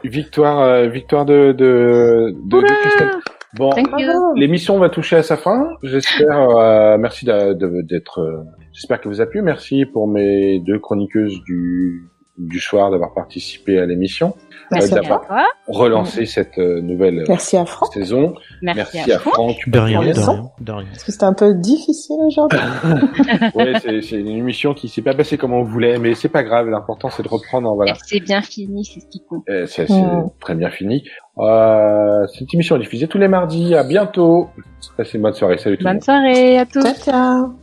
Victoire, euh, victoire de, de, de, de Oula Christelle. Bon, Thank you. l'émission va toucher à sa fin. J'espère, euh, merci d'être, euh, j'espère que vous a plu. Merci pour mes deux chroniqueuses du, du soir d'avoir participé à l'émission. Merci Euh, à d'avoir toi. relancé cette euh, nouvelle Merci à Franck, saison. Merci, Merci à Franck. Franck. De rien, de rien, de rien. parce que c'était un peu difficile aujourd'hui. [laughs] Ouais, c'est c'est une émission qui s'est pas passée comme on voulait, mais c'est pas grave. L'important c'est de reprendre. Voilà. C'est bien fini, c'est ce qui compte. Euh, C'est c'est Mm. très bien fini. Euh, cette émission est diffusée tous les mardis. À bientôt. Passez une bonne soirée. Salut tout le Bonne monde. soirée à tous. Ciao, ciao.